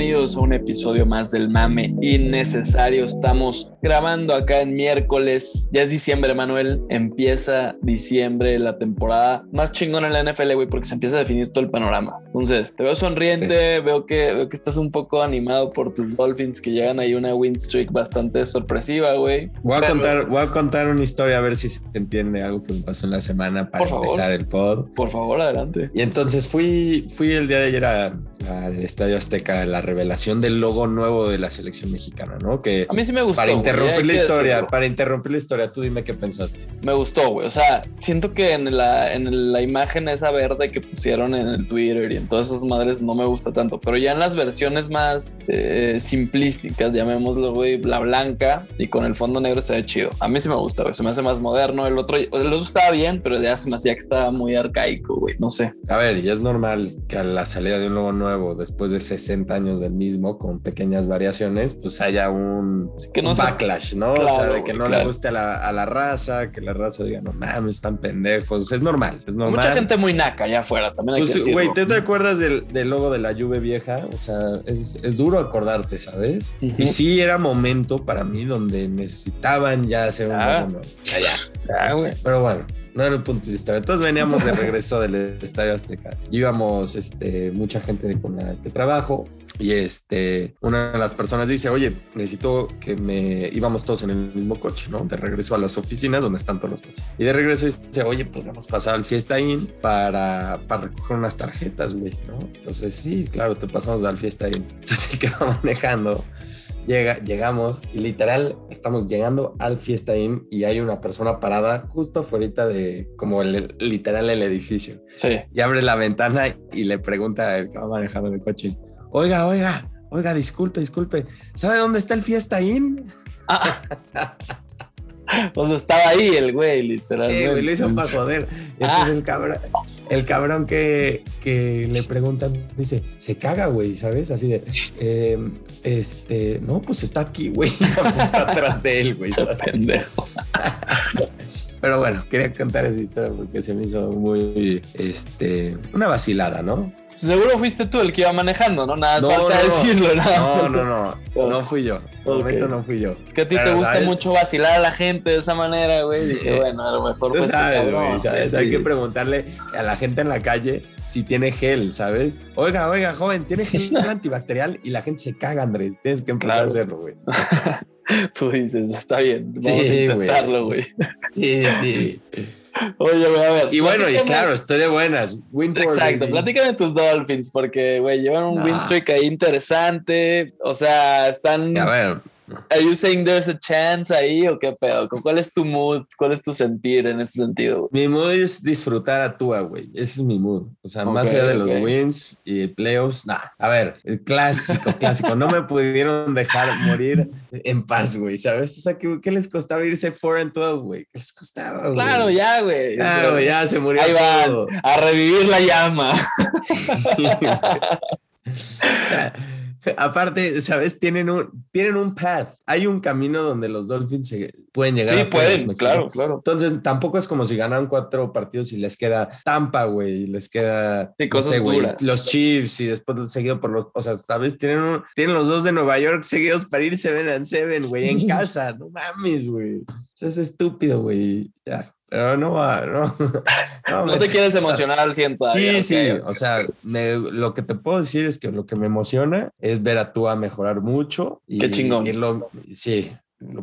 many bienvenidos a un episodio más del mame innecesario. Estamos grabando acá en miércoles, ya es diciembre, Manuel. Empieza diciembre, la temporada más chingona en la NFL, güey, porque se empieza a definir todo el panorama. Entonces, te veo sonriente, veo que, veo que estás un poco animado por tus Dolphins que llegan ahí una win streak bastante sorpresiva, güey. Voy a, contar, voy a contar una historia a ver si se entiende algo que me pasó en la semana para empezar el pod. Por favor, adelante. Y entonces fui, fui el día de ayer al Estadio Azteca, la revelación del logo nuevo de la selección mexicana, ¿no? Que a mí sí me gustó. Para interrumpir la historia, para interrumpir la historia, tú dime qué pensaste. Me gustó, güey. O sea, siento que en la, en la imagen esa verde que pusieron en el Twitter y en todas esas madres no me gusta tanto, pero ya en las versiones más eh, simplísticas, llamémoslo, güey, la blanca y con el fondo negro se ve chido. A mí sí me gusta, güey. Se me hace más moderno. El otro, el otro estaba bien, pero ya se me hacía que estaba muy arcaico, güey. No sé. A ver, ya es normal que a la salida de un logo nuevo, después de 60 años del mismo, con pequeñas variaciones, pues haya un, backlash, ¿no? o sea, de que no le guste a la, raza, que la raza diga, no mames, están pendejos. Es normal, es normal. Mucha gente muy naca allá afuera también. Hay pues, güey, ¿te, acuerdas del, logo de la lluvia vieja? O sea, es, duro acordarte, ¿sabes? Y sí era momento para mí donde necesitaban ya hacer un logo nuevo. Ya, ya. güey. Pero bueno no era el punto de vista. Entonces veníamos de regreso del Estadio Azteca. Íbamos este, mucha gente de, con la que trabajo y este, una de las personas dice, oye, necesito que me íbamos todos en el mismo coche, ¿no? De regreso a las oficinas donde están todos los coches. Y de regreso dice, oye, podríamos pasar al Fiesta Inn para, para recoger unas tarjetas, güey, ¿no? Entonces, sí, claro, te pasamos al Fiesta Inn. Entonces el que va manejando Llega, llegamos y literal estamos llegando al Fiesta Inn y hay una persona parada justo afuera de como el, literal el edificio. Sí. Y abre la ventana y le pregunta el que va manejando el coche, oiga, oiga, oiga, disculpe, disculpe, ¿sabe dónde está el Fiesta Inn? Ah. o sea, estaba ahí el güey, literalmente. Sí, lo hizo para joder. Entonces ah. el cabrón, el cabrón que, que le preguntan dice, se caga, güey, ¿sabes? Así de, em, este, no, pues está aquí, güey, atrás de él, güey. Pendejo. Pero bueno, quería contar esa historia porque se me hizo muy, este, una vacilada, ¿no? Seguro fuiste tú el que iba manejando, ¿no? Nada, no, falta decirlo, nada. No, no, no, no fui yo. De momento no fui yo. Es que a ti te gusta mucho vacilar a la gente de esa manera, güey. Dije, bueno, a lo mejor. Tú sabes, güey, ¿sabes? Hay que preguntarle a la gente en la calle si tiene gel, ¿sabes? Oiga, oiga, joven, ¿tiene gel antibacterial? Y la gente se caga, Andrés. Tienes que empezar a hacerlo, güey. Tú dices, está bien, vamos a intentarlo, güey. Sí, sí. Oye, güey, a ver. Y bueno, y claro, estoy de buenas. Exacto, platícame tus Dolphins, porque, güey, llevan un win streak ahí interesante. O sea, están. A ver, Are you saying there's a chance ahí o qué pedo? ¿Cuál es tu mood? ¿Cuál es tu sentir en ese sentido? Mi mood es disfrutar a Tua, güey. Ese es mi mood. O sea, más allá de los wins y playoffs, nada. A ver, el clásico, clásico. No me pudieron dejar morir en paz, güey, ¿sabes? O sea, ¿qué, les costaba irse 4 and 12, güey? ¿Qué les costaba, güey? Claro, ya, güey. Claro, ya se murió. Ahí van, a revivir la llama. Aparte, ¿sabes? Tienen un, tienen un path. Hay un camino donde los Dolphins se pueden llegar. Sí, pueden, claro, claro. Entonces, tampoco es como si ganaran cuatro partidos y les queda Tampa, güey, y les queda sí, cosas los Chiefs y después seguido por los, o sea, ¿sabes? Tienen, tienen los dos de Nueva York seguidos para ir 7 and 7, güey, en casa. no mames, güey. Eso es estúpido, güey. Ya. Pero no va, no. No, te quieres emocionar al ciento. Sí, sí. O sea, lo que te puedo decir es que lo que me emociona es ver a Tua mejorar mucho. Y, Qué chingón. sí,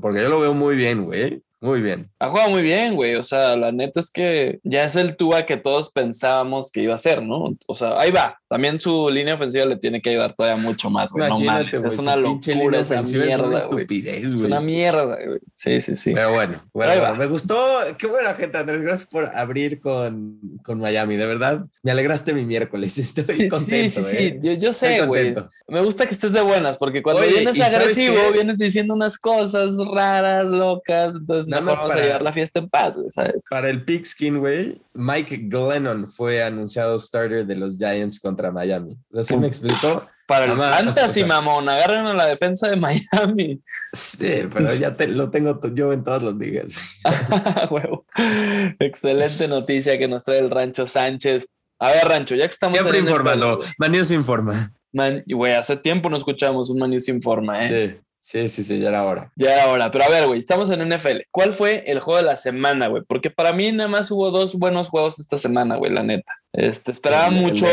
porque yo lo veo muy bien, güey. Muy bien. Ha jugado muy bien, güey. O sea, la neta es que ya es el Tua que todos pensábamos que iba a ser, ¿no? O sea, ahí va. También su línea ofensiva le tiene que ayudar todavía mucho más, güey. No mames, es una locura esa mierda, es una estupidez, güey. Es una mierda, güey. Sí, sí, sí. Pero bueno, bueno, me gustó. Qué buena gente, Andrés. Gracias por abrir con, con Miami. De verdad, me alegraste mi miércoles. Estoy sí, contento. Sí, sí, sí. ¿eh? Yo, yo sé, güey. Me gusta que estés de buenas, porque cuando vienes agresivo, vienes diciendo unas cosas raras, locas. Entonces, Nada más vamos para, a llevar la fiesta en paz, güey, ¿sabes? Para el Pigskin, güey, Mike Glennon fue anunciado starter de los Giants contra Miami. O sea, ¿sí me explicó? Para el fantasy, mamón, agarren a la defensa de Miami. Sí, pero ya lo tengo yo en todos los ligas. Excelente noticia que nos trae el Rancho Sánchez. A ver, Rancho, ya que estamos Siempre informando, Maníos informa. Man, güey, hace tiempo no escuchamos un Man sin forma, ¿eh? Sí, sí, sí, ya era hora. Ya era hora. Pero a ver, güey, estamos en NFL. ¿Cuál fue el juego de la semana, güey? Porque para mí nada más hubo dos buenos juegos esta semana, güey, la neta. Este, esperaba mucho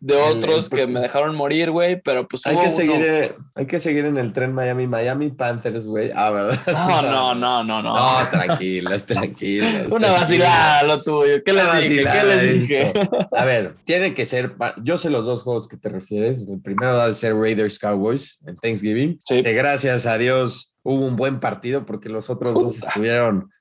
de otros que me dejaron morir, güey, pero pues hay que seguir eh, hay que seguir en el tren Miami Miami Panthers, güey. Ah, ¿verdad? No, no, no, no, no. No, tranquilas, tranquilas. Una vacilada lo tuyo. ¿Qué les dije? ¿Qué les dije? A ver, tiene que ser yo sé los dos juegos que te refieres. El primero va a ser Raiders Cowboys en Thanksgiving. Sí. Que gracias a Dios hubo un buen partido porque los otros dos estuvieron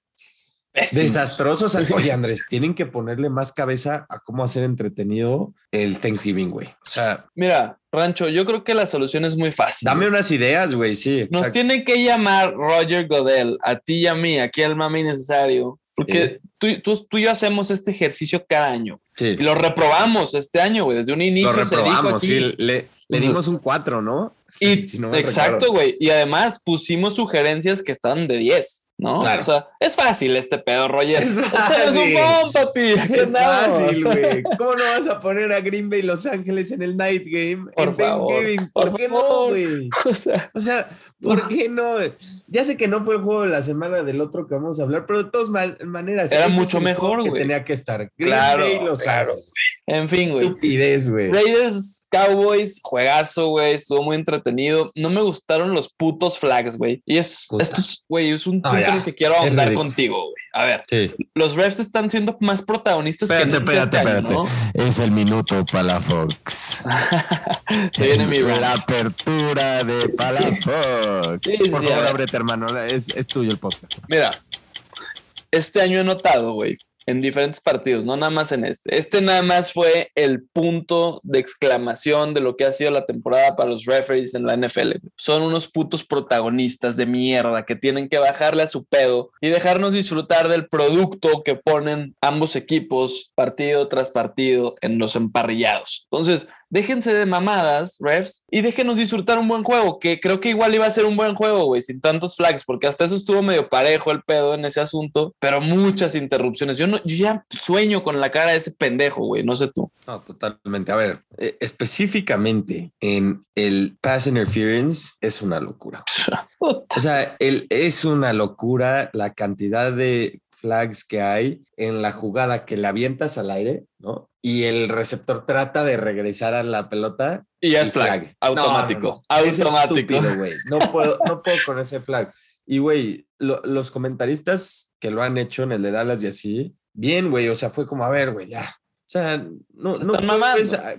Desastrosos. Oye, Andrés, tienen que ponerle más cabeza a cómo hacer entretenido el Thanksgiving, güey. O sea, mira, Rancho, yo creo que la solución es muy fácil. Dame unas ideas, güey, sí. Nos tiene que llamar Roger Godel, a ti y a mí, aquí al mami necesario, porque tú, tú, y yo hacemos este ejercicio cada año. Sí. Y lo reprobamos este año, güey. Desde un inicio lo reprobamos, se dijo aquí, sí. Le, le dimos un 4, ¿no? y, exacto, güey. Y además pusimos sugerencias que están de 10. ¿No? O sea, es fácil este pedo, Roger. Es fácil. un papi. Es fácil, güey. ¿Cómo no vas a poner a Green Bay Los Ángeles en el night game por en Thanksgiving? ¿Por, qué no, güey? O sea, o sea, ¿por qué no? Ya sé que no fue el juego de la semana del otro que vamos a hablar, pero de todas maneras. Era mucho mejor, güey. Tenía que estar. Green claro, Bay Los claro. En fin, güey. Estupidez, güey. Raiders Cowboys, juegazo, güey, estuvo muy entretenido. No me gustaron los putos flags, güey. Y es, esto es, güey, es un punto en el que quiero hablar contigo, güey. A ver, los refs están siendo más protagonistas que nunca espérate, este espérate. ¿no? Es el minuto para Fox. Se viene mi La apertura de Palafox. Sí. Por favor, ábrete, hermano. Es, es tuyo el podcast. Mira, este año he notado, güey, en diferentes partidos, no nada más en este. Este nada más fue el punto de exclamación de lo que ha sido la temporada para los referees en la NFL. Son unos putos protagonistas de mierda que tienen que bajarle a su pedo y dejarnos disfrutar del producto que ponen ambos equipos partido tras partido en los emparrillados. Entonces, déjense de mamadas, refs, y déjenos disfrutar un buen juego, que creo que igual iba a ser un buen juego, güey, sin tantos flags, porque hasta eso estuvo medio parejo el pedo en ese asunto, pero muchas interrupciones. Yo, no, yo ya sueño con la cara de ese pendejo, güey, no sé tú. No, totalmente. A ver, eh, específicamente en el pass interference es una locura. o sea, el, es una locura la cantidad de flags que hay en la jugada que la avientas al aire, ¿no? Y el receptor trata de regresar a la pelota. Y ya es flag. Automático. automático. No puedo, no puedo con ese flag. Y, güey, los comentaristas que lo han hecho en el de Dallas y así, bien, güey, o sea, fue como, a ver, güey, ya, sea, no, no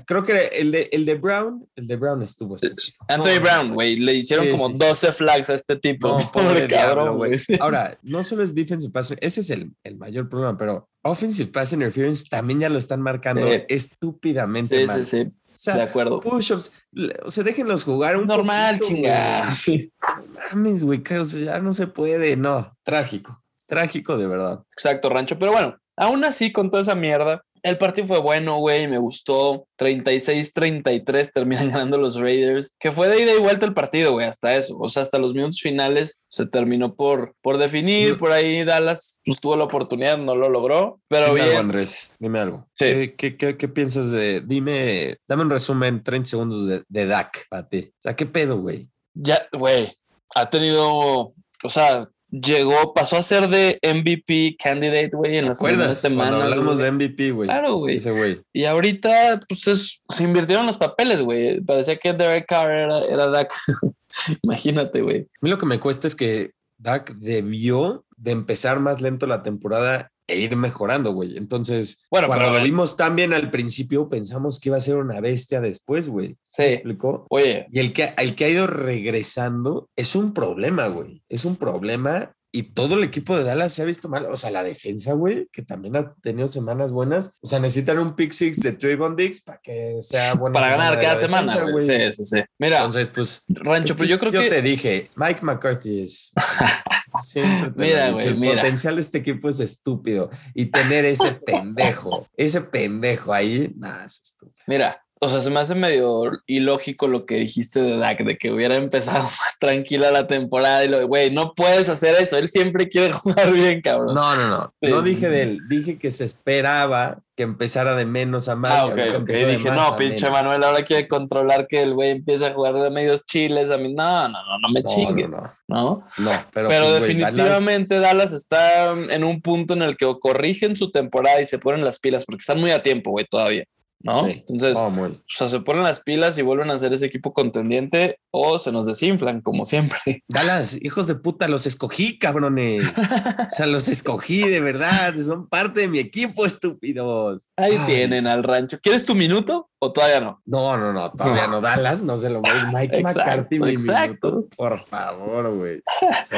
creo que el de, el de Brown, el de Brown estuvo. Anthony Brown, güey, le hicieron como 12 flags a este tipo. pobre cabrón, güey. Ahora, no solo es defensive pass, ese es el, el, mayor problema, pero offensive pass interference también ya lo están marcando estúpidamente sí, Sí, sí, de acuerdo. Push-ups, o sea, déjenlos jugar un Normal, chingada. Sí. Mames, güey, o sea, ya no se puede, no. Trágico, trágico de verdad. Exacto, Rancho, pero bueno, aún así, con toda esa mierda, el partido fue bueno, güey, me gustó. 36-33 terminan ganando los Raiders, que fue de ida y vuelta el partido, güey, hasta eso. O sea, hasta los minutos finales se terminó por, por definir. Por ahí Dallas pues, tuvo la oportunidad, no lo logró, pero dime bien. Algo, Andrés, dime algo. ¿Qué, qué, piensas de, dime, dame un resumen, 30 segundos de, de Dak para ti? O sea, ¿qué pedo, güey? Ya, güey, ha tenido, o sea, llegó, pasó a ser de MVP candidate, güey, en las primeras semanas. Cuando hablamos de MVP, güey. Claro, güey. Y ahorita, pues se invirtieron los papeles, güey. Parecía que Derek Carr era, era Dak. Imagínate, güey. A mí lo que me cuesta es que Dak debió de empezar más lento la temporada e ir mejorando, güey. Entonces, bueno, cuando lo vimos tan bien al principio, pensamos que iba a ser una bestia después, güey. Sí. ¿Me explicó? Oye. Y el que, el que ha ido regresando es un problema, güey. Es un problema y todo el equipo de Dallas se ha visto mal. O sea, la defensa, güey, que también ha tenido semanas buenas. O sea, necesitan un pick six de Trayvon Diggs para que sea bueno. Para ganar cada semana, güey. Sí, sí, sí. Mira. Entonces, pues. Rancho, pero yo creo que. Yo te dije, Mike McCarthy es. Siempre mira, güey, el potencial de este equipo es estúpido. Y tener ese pendejo, ese pendejo ahí, nada, es estúpido. Mira, o sea, se me hace medio ilógico lo que dijiste de Dak, de que hubiera empezado más tranquila la temporada y lo de, güey, no puedes hacer eso, él siempre quiere jugar bien, cabrón. No, no, no, no dije de él, dije que se esperaba que empezara de menos a más. Ah, ok, ok. Dije, no, pinche Manuel ahora quiere controlar que el güey empiece a jugar de medios chiles. A mí, no, no, no, no me chingues. No, no. pero, pero pues, definitivamente Dallas... está en un punto en el que o corrigen su temporada y se ponen las pilas porque están muy a tiempo, güey, todavía. ¿No? Entonces, oh, o sea, se ponen las pilas y vuelven a ser ese equipo contendiente o se nos desinflan, como siempre. Dallas, hijos de puta, los escogí, cabrones. o sea, los escogí de verdad, son parte de mi equipo, estúpidos. Ahí tienen al rancho. ¿Quieres tu minuto o todavía no? No, no, no, todavía no. Dallas, no se lo voy. Mike McCarthy, mi minuto. Por favor, güey.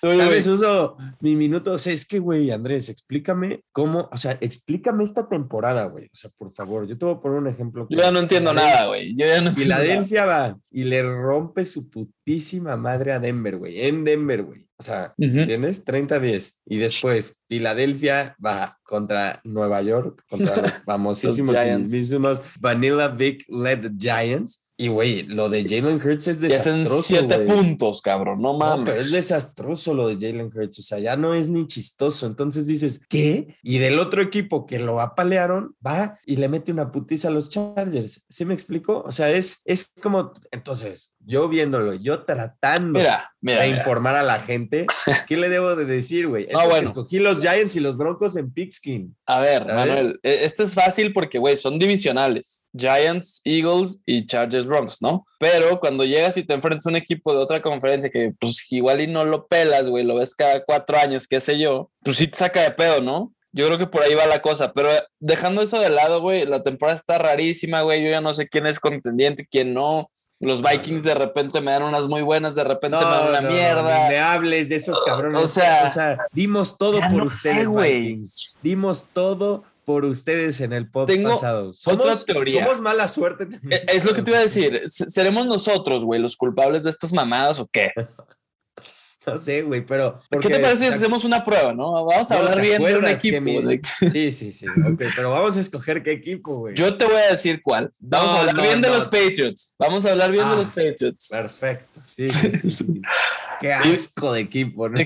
¿Sabes? Uso mi minuto. O sea, es que, güey, Andrés, explícame cómo, o sea, explícame esta temporada, güey. O sea, por favor, yo te voy a poner un ejemplo. Yo ya no entiendo nada, güey. Yo ya no entiendo Filadelfia va y le rompe su putísima madre a Denver, güey. En Denver, güey. O sea, ¿entiendes? 30-10. Y después, Filadelfia va contra Nueva York, contra los famosísimos y mismísimos Vanilla Vic led Giants. Y güey, lo de Jalen Hurts es desastroso. siete puntos, cabrón, no mames. pero es desastroso lo de Jalen Hurts. O sea, ya no es ni chistoso. Entonces dices, ¿qué? Y del otro equipo que lo apalearon, va y le mete una putiza a los Chargers. ¿Sí me explico? O sea, es, es como, entonces, yo viéndolo, yo tratando de informar a la gente, ¿qué le debo de decir, güey? Ah, bueno. Escogí los Giants y los Broncos en Pigskin. A ver, Manuel, e, este es fácil porque, güey, son divisionales. Giants, Eagles y Chargers Broncos, ¿no? Pero cuando llegas y te enfrentas a un equipo de otra conferencia que, pues, igual y no lo pelas, güey, lo ves cada cuatro años, qué sé yo, pues sí te saca de pedo, ¿no? Yo creo que por ahí va la cosa, pero dejando eso de lado, güey, la temporada está rarísima, güey. Yo ya no sé quién es contendiente, quién no. Los Vikings de repente me dan unas muy buenas, de repente me dan una mierda. No me hables de esos cabrones. O sea, dimos todo por ustedes, Vikings. Dimos todo por ustedes en el podcast pasado. Somos, otra teoría. Somos mala suerte. E, es lo que te iba a decir. ¿Seremos nosotros, güey, los culpables de estas mamadas o qué? No sé, güey, pero. ¿Qué te parece si hacemos una prueba, no? Vamos a hablar bien de un equipo. Sí, sí, sí. pero vamos a escoger qué equipo, güey. Yo te voy a decir cuál. Vamos a hablar bien de los Patriots. Vamos a hablar bien de ah, los Patriots. Perfecto. Sí, sí, sí. qué asco de equipo, ¿no?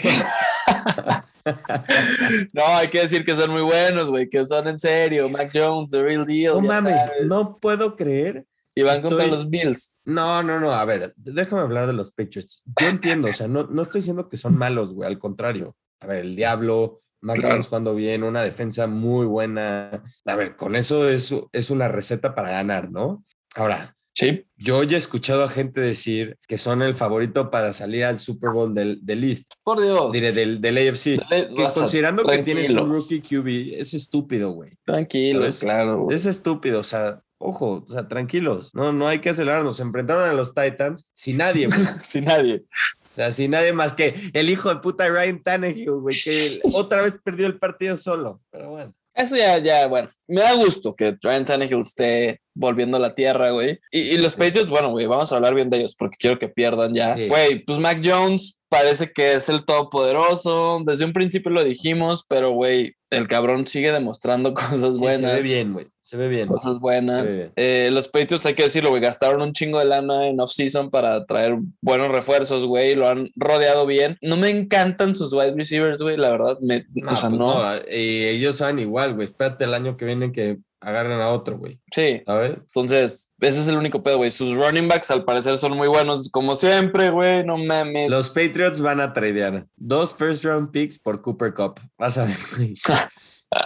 no, hay que decir que son muy buenos, güey, que son en serio. Mac Jones, the real deal. No mames, no puedo creer y van contra los Bills. No, no, no. A ver, déjame hablar de los Patriots. Yo entiendo, o sea, no, no estoy diciendo que son malos, güey. Al contrario. A ver, el Diablo, Mac Jones cuando bien, una defensa muy buena. A ver, con eso es, es una receta para ganar, ¿no? Ahora, sí. yo ya he escuchado a gente decir que son el favorito para salir al Super Bowl del, del East. Por Dios. Diré, del, del AFC. que considerando que tienes un rookie QB, es estúpido, güey. Tranquilo, claro. Es estúpido, o sea, ojo, o sea, tranquilos, no, no hay que acelerarnos. Se enfrentaron a los Titans sin nadie, sin nadie. O sea, sin nadie más que el hijo de puta Ryan Tannehill, güey, que otra vez perdió el partido solo. Pero bueno. Eso ya, ya, bueno, me da gusto que Ryan Tannehill esté volviendo a la tierra, güey. Y, los Patriots, bueno, güey, vamos a hablar bien de ellos porque quiero que pierdan ya. Güey, pues Mac Jones parece que es el todopoderoso. Desde un principio lo dijimos, pero, güey, el cabrón sigue demostrando cosas buenas. se ve bien, güey. Se ve bien. Cosas buenas. Eh, los Patriots, hay que decirlo, güey, gastaron un chingo de lana en off-season para traer buenos refuerzos, güey. Lo han rodeado bien. No me encantan sus wide receivers, güey, la verdad. Me, o sea, pues no. Y ellos saben igual, güey. Espérate el año que viene que agarren a otro, güey. Sí. ver. Entonces, ese es el único pedo, güey. Sus running backs al parecer son muy buenos, como siempre, güey. No mames. Los Patriots van a tradear dos first round picks por Cooper Cup. Vas a ver, güey.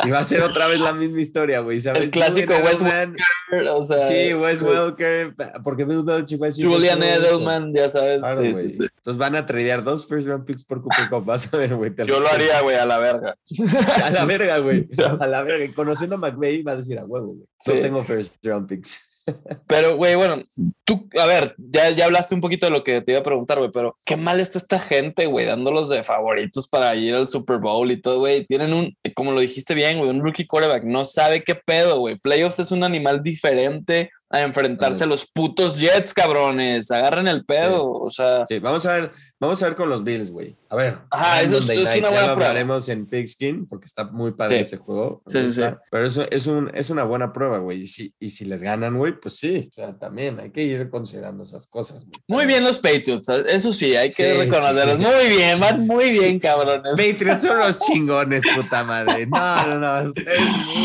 Y va a ser otra vez la misma historia, güey. El clásico Wes Welker, o sea. Sí, Wes Welker, porque Bill Belichick va a. Julian Edelman, ya sabes. sí, sí, sí, Entonces van a tradear dos first round picks por Cooper Cup. Vas a ver, güey. Yo lo haría, güey, a la verga. a la verga, güey. A la verga. Conociendo a McVeigh va a decir a huevo, güey. No tengo first round picks. Pero, güey, bueno, tú, a ver, ya, ya hablaste un poquito de lo que te iba a preguntar, güey, pero qué mal está esta gente, güey, dándolos de favoritos para ir al Super Bowl y todo, güey. Tienen un, como lo dijiste bien, güey, un rookie quarterback, no sabe qué pedo, güey. Playoffs es un animal diferente a enfrentarse a los putos Jets, cabrones. Agarren el pedo, o sea. Sí, vamos a ver, Vamos a ver con los Bills, güey. A ver. Ajá, eso es, es, una buena prueba. hablaremos en Pigskin porque está muy padre ese juego. Sí, sí, sí. Pero eso es, un, es una buena prueba, güey. Y si, y si les ganan, güey, pues sí. O sea, también hay que ir considerando esas cosas, güey. Muy bien los Patriots. Eso sí, hay que reconocerlos. Muy bien, van muy bien, cabrones. Patriots son los chingones, puta madre. No, no, no.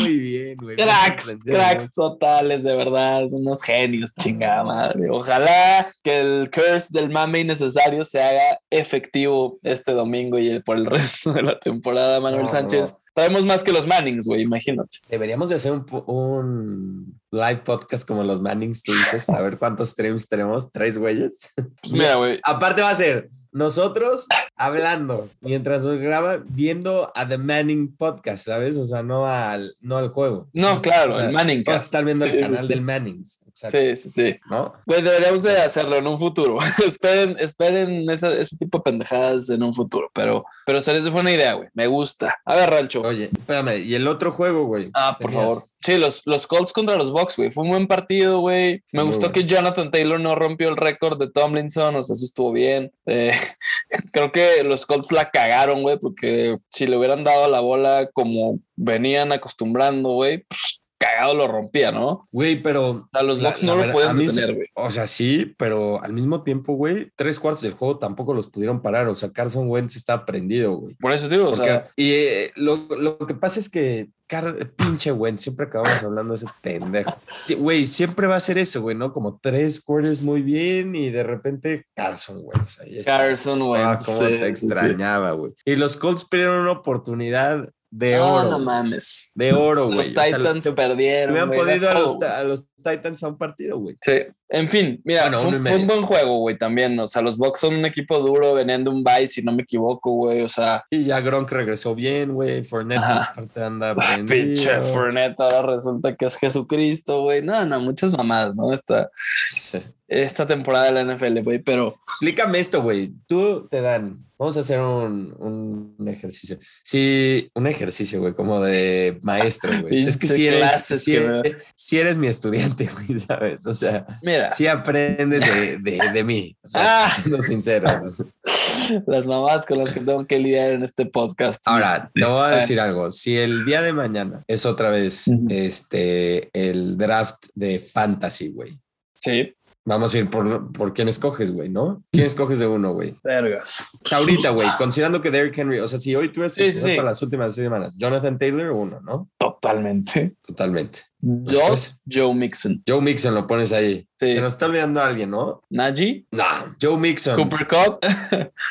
muy bien, güey. Cracks, cracks totales, de verdad. Unos genios, chingada madre. Ojalá que el curse del mame innecesario se haga efectivo este domingo y por el resto de la temporada, Manuel Sánchez. Sabemos más que los Mannings, güey, imagínate. Deberíamos de hacer un, un, live podcast como los Mannings, tú dices, para ver cuántos streams tenemos. ¿Tres güeyes? Pues mira, güey. Aparte va a ser nosotros hablando mientras nos graban, viendo a The Manning Podcast, ¿sabes? O sea, no al, no al juego. No, claro, el Manning. Vas a estar viendo el canal del Mannings. Sí, sí, sí. ¿No? Güey, deberíamos de hacerlo en un futuro. esperen esperen ese, ese, tipo de pendejadas en un futuro. Pero, pero se les fue una idea, güey. Me gusta. A ver, Rancho. Oye, espérame. ¿Y el otro juego, güey? Ah, por favor. Sí, los, los Colts contra los Bucks, güey. Fue un buen partido, güey. Me gustó que Jonathan Taylor no rompió el récord de Tomlinson, o sea, eso estuvo bien. Eh, creo que los Colts la cagaron, güey, porque si le hubieran dado la bola como venían acostumbrando, güey, pues cagado lo rompía, ¿no? Güey, pero. A los Bucks no lo pueden detener, güey. O sea, sí, pero al mismo tiempo, güey, tres cuartos del juego tampoco los pudieron parar. O sea, Carson Wentz está prendido, güey. Por eso digo, o sea. Y eh, lo, lo, que pasa es que pinche Wentz, siempre acabamos hablando de ese pendejo. Güey, siempre va a ser eso, güey, ¿no? Como tres quarters muy bien y de repente Carson Wentz. Carson Wentz. Ah, cómo te extrañaba, güey. Y los Colts perdieron una oportunidad de oro. No mames. De oro, güey. Los Titans perdieron. Me han podido a los, a los, Titans a un partido, güey. Sí. En fin, mira, fue, un, buen juego, güey, también. O sea, los Bucks son un equipo duro, venían de un bye, si no me equivoco, güey. O sea. Sí, ya Gronk regresó bien, güey. Fournette aparte anda Pinche Fournette ahora resulta que es Jesucristo, güey. No, no, muchas mamadas, ¿no? Esta, esta temporada de la NFL, güey, pero. Explícame esto, güey. Tú te dan Vamos a hacer un, un ejercicio. Sí, un ejercicio, güey, como de maestro, güey. es que si eres, si eres, mi estudiante, güey, ¿sabes? O sea, Mira. sí aprendes de, de, de mí, o sea, ah. siendo sinceros. Las mamás con las que tengo que lidiar en este podcast. Ahora, te voy a decir algo. Si el día de mañana es otra vez este el draft de fantasy, güey. Sí. Vamos a ir por, por quién escoges, güey, ¿no? ¿Quién escoges de uno, güey? Vergas. Ahorita, güey, considerando que Derrick Henry, o sea, si hoy tú sí, para las últimas seis semanas, Jonathan Taylor o uno, ¿no? Totalmente. Totalmente. Yo, Joe Mixon. Joe Mixon lo pones ahí. Se nos está olvidando alguien, ¿no? Najee. No, Joe Mixon. Cooper Cup.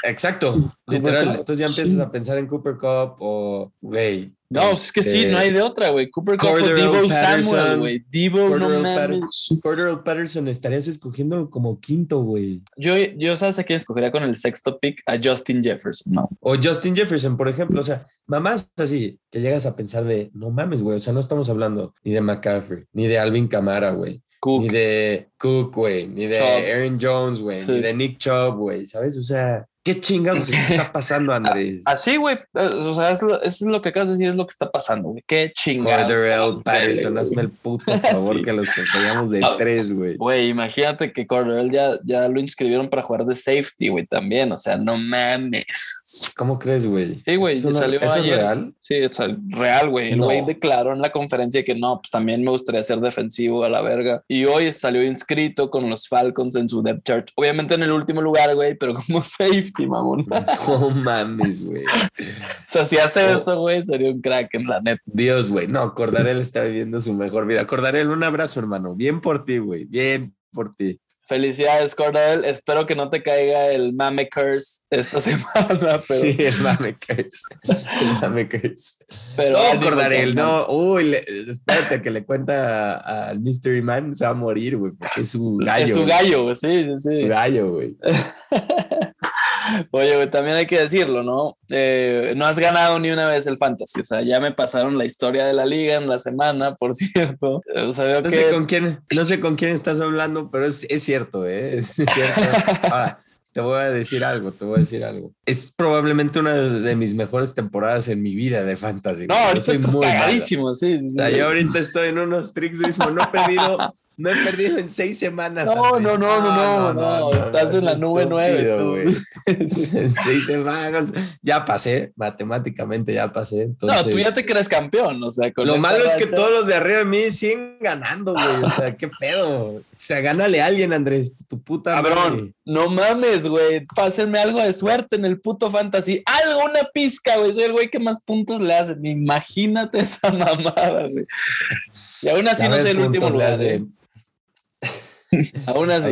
Exacto, literal. Entonces ya empiezas a pensar en Cooper Cup o, güey, no, es que sí, no hay de otra, güey. Cooper Cup o Debo Samuel, güey. Debo, no mames. Cordero Patterson estarías escogiendo como quinto, güey. Yo, yo, ¿sabes a quién escogería con el sexto pick? A Justin Jefferson, ¿no? O Justin Jefferson, por ejemplo. O sea, mamás así, que llegas a pensar de, no mames, güey. O sea, no estamos hablando ni de McCaffrey, ni de Alvin Camara, güey. Ni de Cook, güey. Ni de Aaron Jones, güey. Ni de Nick Chubb, güey. ¿Sabes? O sea, ¿Qué chingados está pasando, Andrés? Así, güey. O sea, eso es lo que acabas de decir, es lo que está pasando, güey. Qué chingados. Corderell Patterson, hazme el puto favor que los que de ah, tres, güey. Güey, imagínate que Corderell ya, ya lo inscribieron para jugar de safety, güey, también. O sea, no mames. ¿Cómo crees, güey? Sí, güey, salió ¿Es real? Sí, es real, güey. El güey declaró en la conferencia que no, pues también me gustaría ser defensivo a la verga. Y hoy salió inscrito con los Falcons en su depth chart. Obviamente en el último lugar, güey, pero como safety mamón. No mames, güey. o sea, si hace eso, güey, sería un crack en la neta. Dios, güey. No, Cordarel está viviendo su mejor vida. Cordarel, un abrazo, hermano. Bien por ti, güey. Bien por ti. Felicidades, Cordell. Espero que no te caiga el mame curse esta semana. Sí, el mame curse. El mame curse. Pero no, Cordarel, no. Uy, espérate que le cuenta al Mystery Man, se va a morir, güey, porque es su gallo. Es su gallo, sí, sí, sí. Su gallo, güey. Oye, también hay que decirlo, ¿no? Eh, no has ganado ni una vez el fantasy. O sea, ya me pasaron la historia de la liga en la semana, por cierto. no, sé con quién, no sé con quién estás hablando, pero es, cierto, ¿eh? Es cierto. Ahora, te voy a decir algo, te voy a decir algo. Es probablemente una de mis mejores temporadas en mi vida de fantasy. No, ahorita estás cagadísimo, sí, sí, O sea, yo ahorita estoy en unos tricks No he perdido No he perdido en seis semanas. No, no, no, no, no, no, Estás en la nube nueve. seis semanas. Ya pasé, matemáticamente ya pasé. Entonces... No, tú ya te crees campeón. O sea, Lo malo es que todos los de arriba de mí siguen ganando, güey. O sea, qué pedo. O sea, gánale a alguien, Andrés. Tu puta. Cabrón, no mames, güey. Pásenme algo de suerte en el puto fantasy. Algo, una pizca, güey. Soy el güey que más puntos le hacen. Imagínate esa mamada, güey. Y aún así no soy el último lugar. Aún así.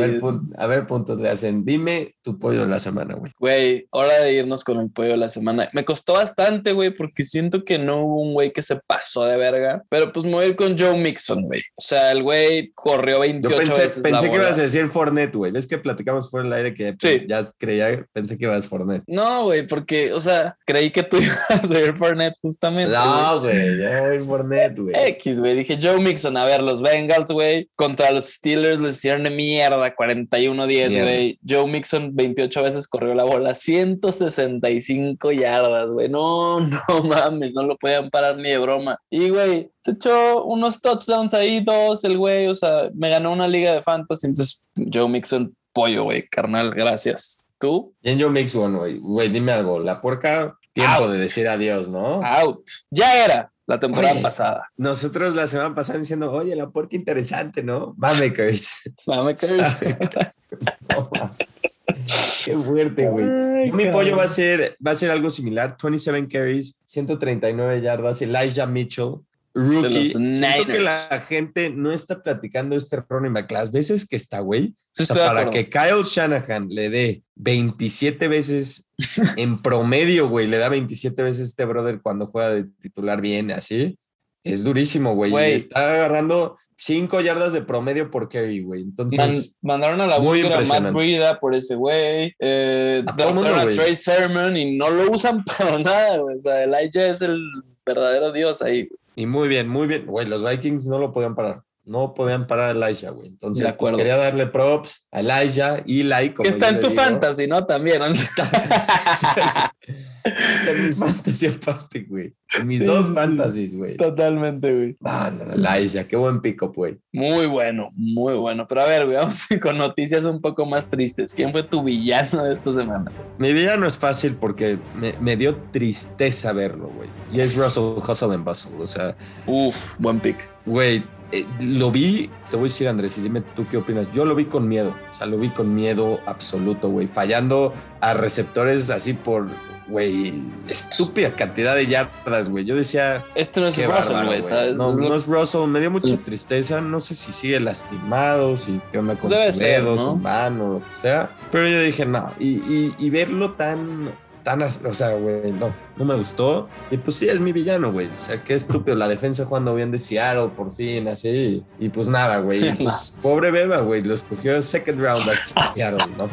A ver, puntos le hacen. Dime tu pollo de la semana, güey. Güey, hora de irnos con el pollo de la semana. Me costó bastante, güey, porque siento que no hubo un güey que se pasó de verga. Pero pues me voy a ir con Joe Mixon, güey. O sea, el güey corrió 28 Yo pensé, veces pensé que ibas a decir Fornet, güey. Ves que platicamos fuera del aire que ya creía, pensé que ibas a Fornet. No, güey, porque, o sea, creí que tú ibas a ser Fornet justamente. No, güey, ya voy Fornet, güey. X, güey. Dije Joe Mixon, a ver, los Bengals, güey, contra los Steelers les hicieron de mierda, 41-10, güey. Joe Mixon 28 veces corrió la bola, 165 yardas, güey. No, no mames, no lo podían parar ni de broma. Y, güey, se echó unos touchdowns ahí, dos, el güey, o sea, me ganó una liga de fantasy, entonces Joe Mixon, pollo, güey, carnal, gracias. ¿Tú? en Joe Mixon, güey, güey, dime algo, la puerca, tiempo de decir adiós, ¿no? Out. Ya era la temporada pasada. Nosotros la semana pasada diciendo, oye, la puerca interesante, ¿no? Mamakers. Mamakers. Qué fuerte, güey. Mi pollo va a ser va a ser algo similar, 27 carries, 139 yardas, Elijah Mitchell, rookie. Siento que la gente no está platicando este running back. Las veces que está, güey. o sea, para que Kyle Shanahan le dé 27 veces en promedio, güey, le da 27 veces este brother cuando juega de titular bien, así. Es durísimo, güey. Está agarrando 5 yardas de promedio por carry, güey. Entonces, mandaron a la muy a Matt Breida por ese güey. Eh, a, a Trey Sermon y no lo usan para nada, güey. O sea, Elijah es el verdadero dios ahí, güey. Y muy bien, muy bien. Güey, los Vikings no lo podían parar. No podían parar a Elijah, güey. Entonces, pues, quería darle props a Elijah y like. Que está en tu fantasy, ¿no? También. Está, está en mi fantasy aparte, güey. En mis dos fantasies, güey. Totalmente, güey. Ah, no, Elijah, qué buen pico, güey. Muy bueno, muy bueno. Pero a ver, güey, vamos con noticias un poco más tristes. ¿Quién fue tu villano de esta semana? Mi villano es fácil porque me, me dio tristeza verlo, güey. Y es Russell Hustle en Bustle, o sea. Uf, buen pick. Güey, eh, lo vi, te voy a decir Andrés, y dime tú qué opinas. Yo lo vi con miedo, o sea, lo vi con miedo absoluto, güey, fallando a receptores así por, güey, estúpida cantidad de yardas, güey. Yo decía... Este no es Russell, güey, No, no, es Russell, me dio mucha tristeza, no sé si sigue lastimado, si qué onda con sus dedos, sus manos, lo que sea. Pero yo dije, no, y, y, y verlo tan tan, o sea, güey, no, no me gustó. Y pues sí, es mi villano, güey. O sea, qué estúpido. La defensa jugando bien de Seattle, por fin, así. Y pues nada, güey. Pues pobre Beba, güey. Lo escogió second round a Seattle, ¿no?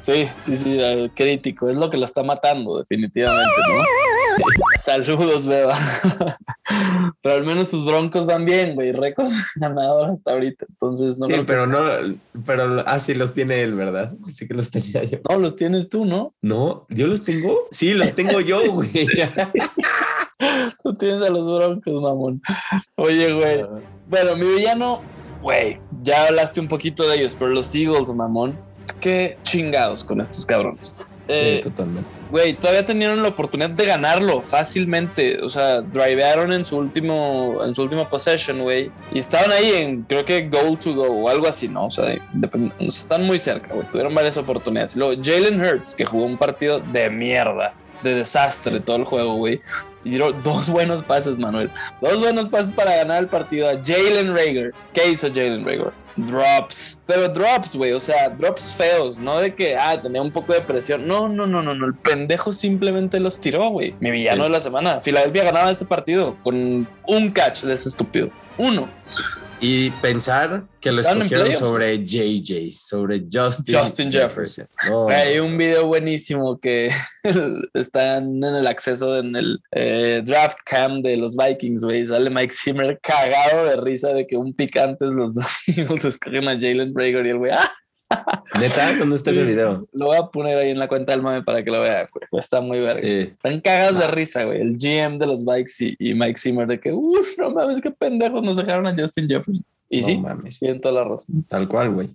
Sí, sí, sí, crítico. Es lo que lo está matando, definitivamente, ¿no? Saludos, Beba. pero al menos sus broncos van bien, güey. Récord ganador hasta ahorita. Entonces no sí, pero no, pero ah, sí los tiene él, ¿verdad? Sí que los tenía yo. No, los tienes tú, ¿no? No, yo los tengo. Sí, los tengo yo, güey. tú tienes a los broncos, mamón. Oye, güey. Bueno, mi villano, güey, ya hablaste un poquito de ellos, pero los Eagles, mamón. Qué chingados con estos cabrones. Eh, totalmente. Güey, todavía tenían la oportunidad de ganarlo fácilmente. O sea, drivearon en su último, en su última possession, güey. Y estaban ahí en, creo que goal to go o algo así, ¿no? O sea, están muy cerca, güey. Tuvieron varias oportunidades. Luego, Jalen Hurts, que jugó un partido de mierda de desastre todo el juego, güey. Y dos buenos pases, Manuel. Dos buenos pases para ganar el partido a Jalen Rager. ¿Qué hizo Jalen Rager? drops. Pero drops, güey, o sea, drops feos, no de que, ah, tenía un poco de presión. No, no, no, no, no. El pendejo simplemente los tiró, güey. Mi villano de la semana. Filadelfia ganaba ese partido con un catch de ese estúpido. Uno. Y pensar que lo escogieron sobre JJ, sobre Justin, Justin Jefferson. Hay un video buenísimo que están en el acceso en el eh, draft cam de los Vikings, güey. Sale Mike Zimmer cagado de risa de que un picante los dos Eagles escogen a Jalen Brager y el güey, ¡ah! ¿Neta? ¿Dónde está ese video? Lo voy a poner ahí en la cuenta del mame para que lo vean, güey. Está muy verga. Están cagados de risa, güey. El GM de los bikes y, Mike Zimmer de que, uff, no mames, qué pendejos nos dejaron a Justin Jefferson. Y sí, mames. tienen toda la razón. Tal cual, güey.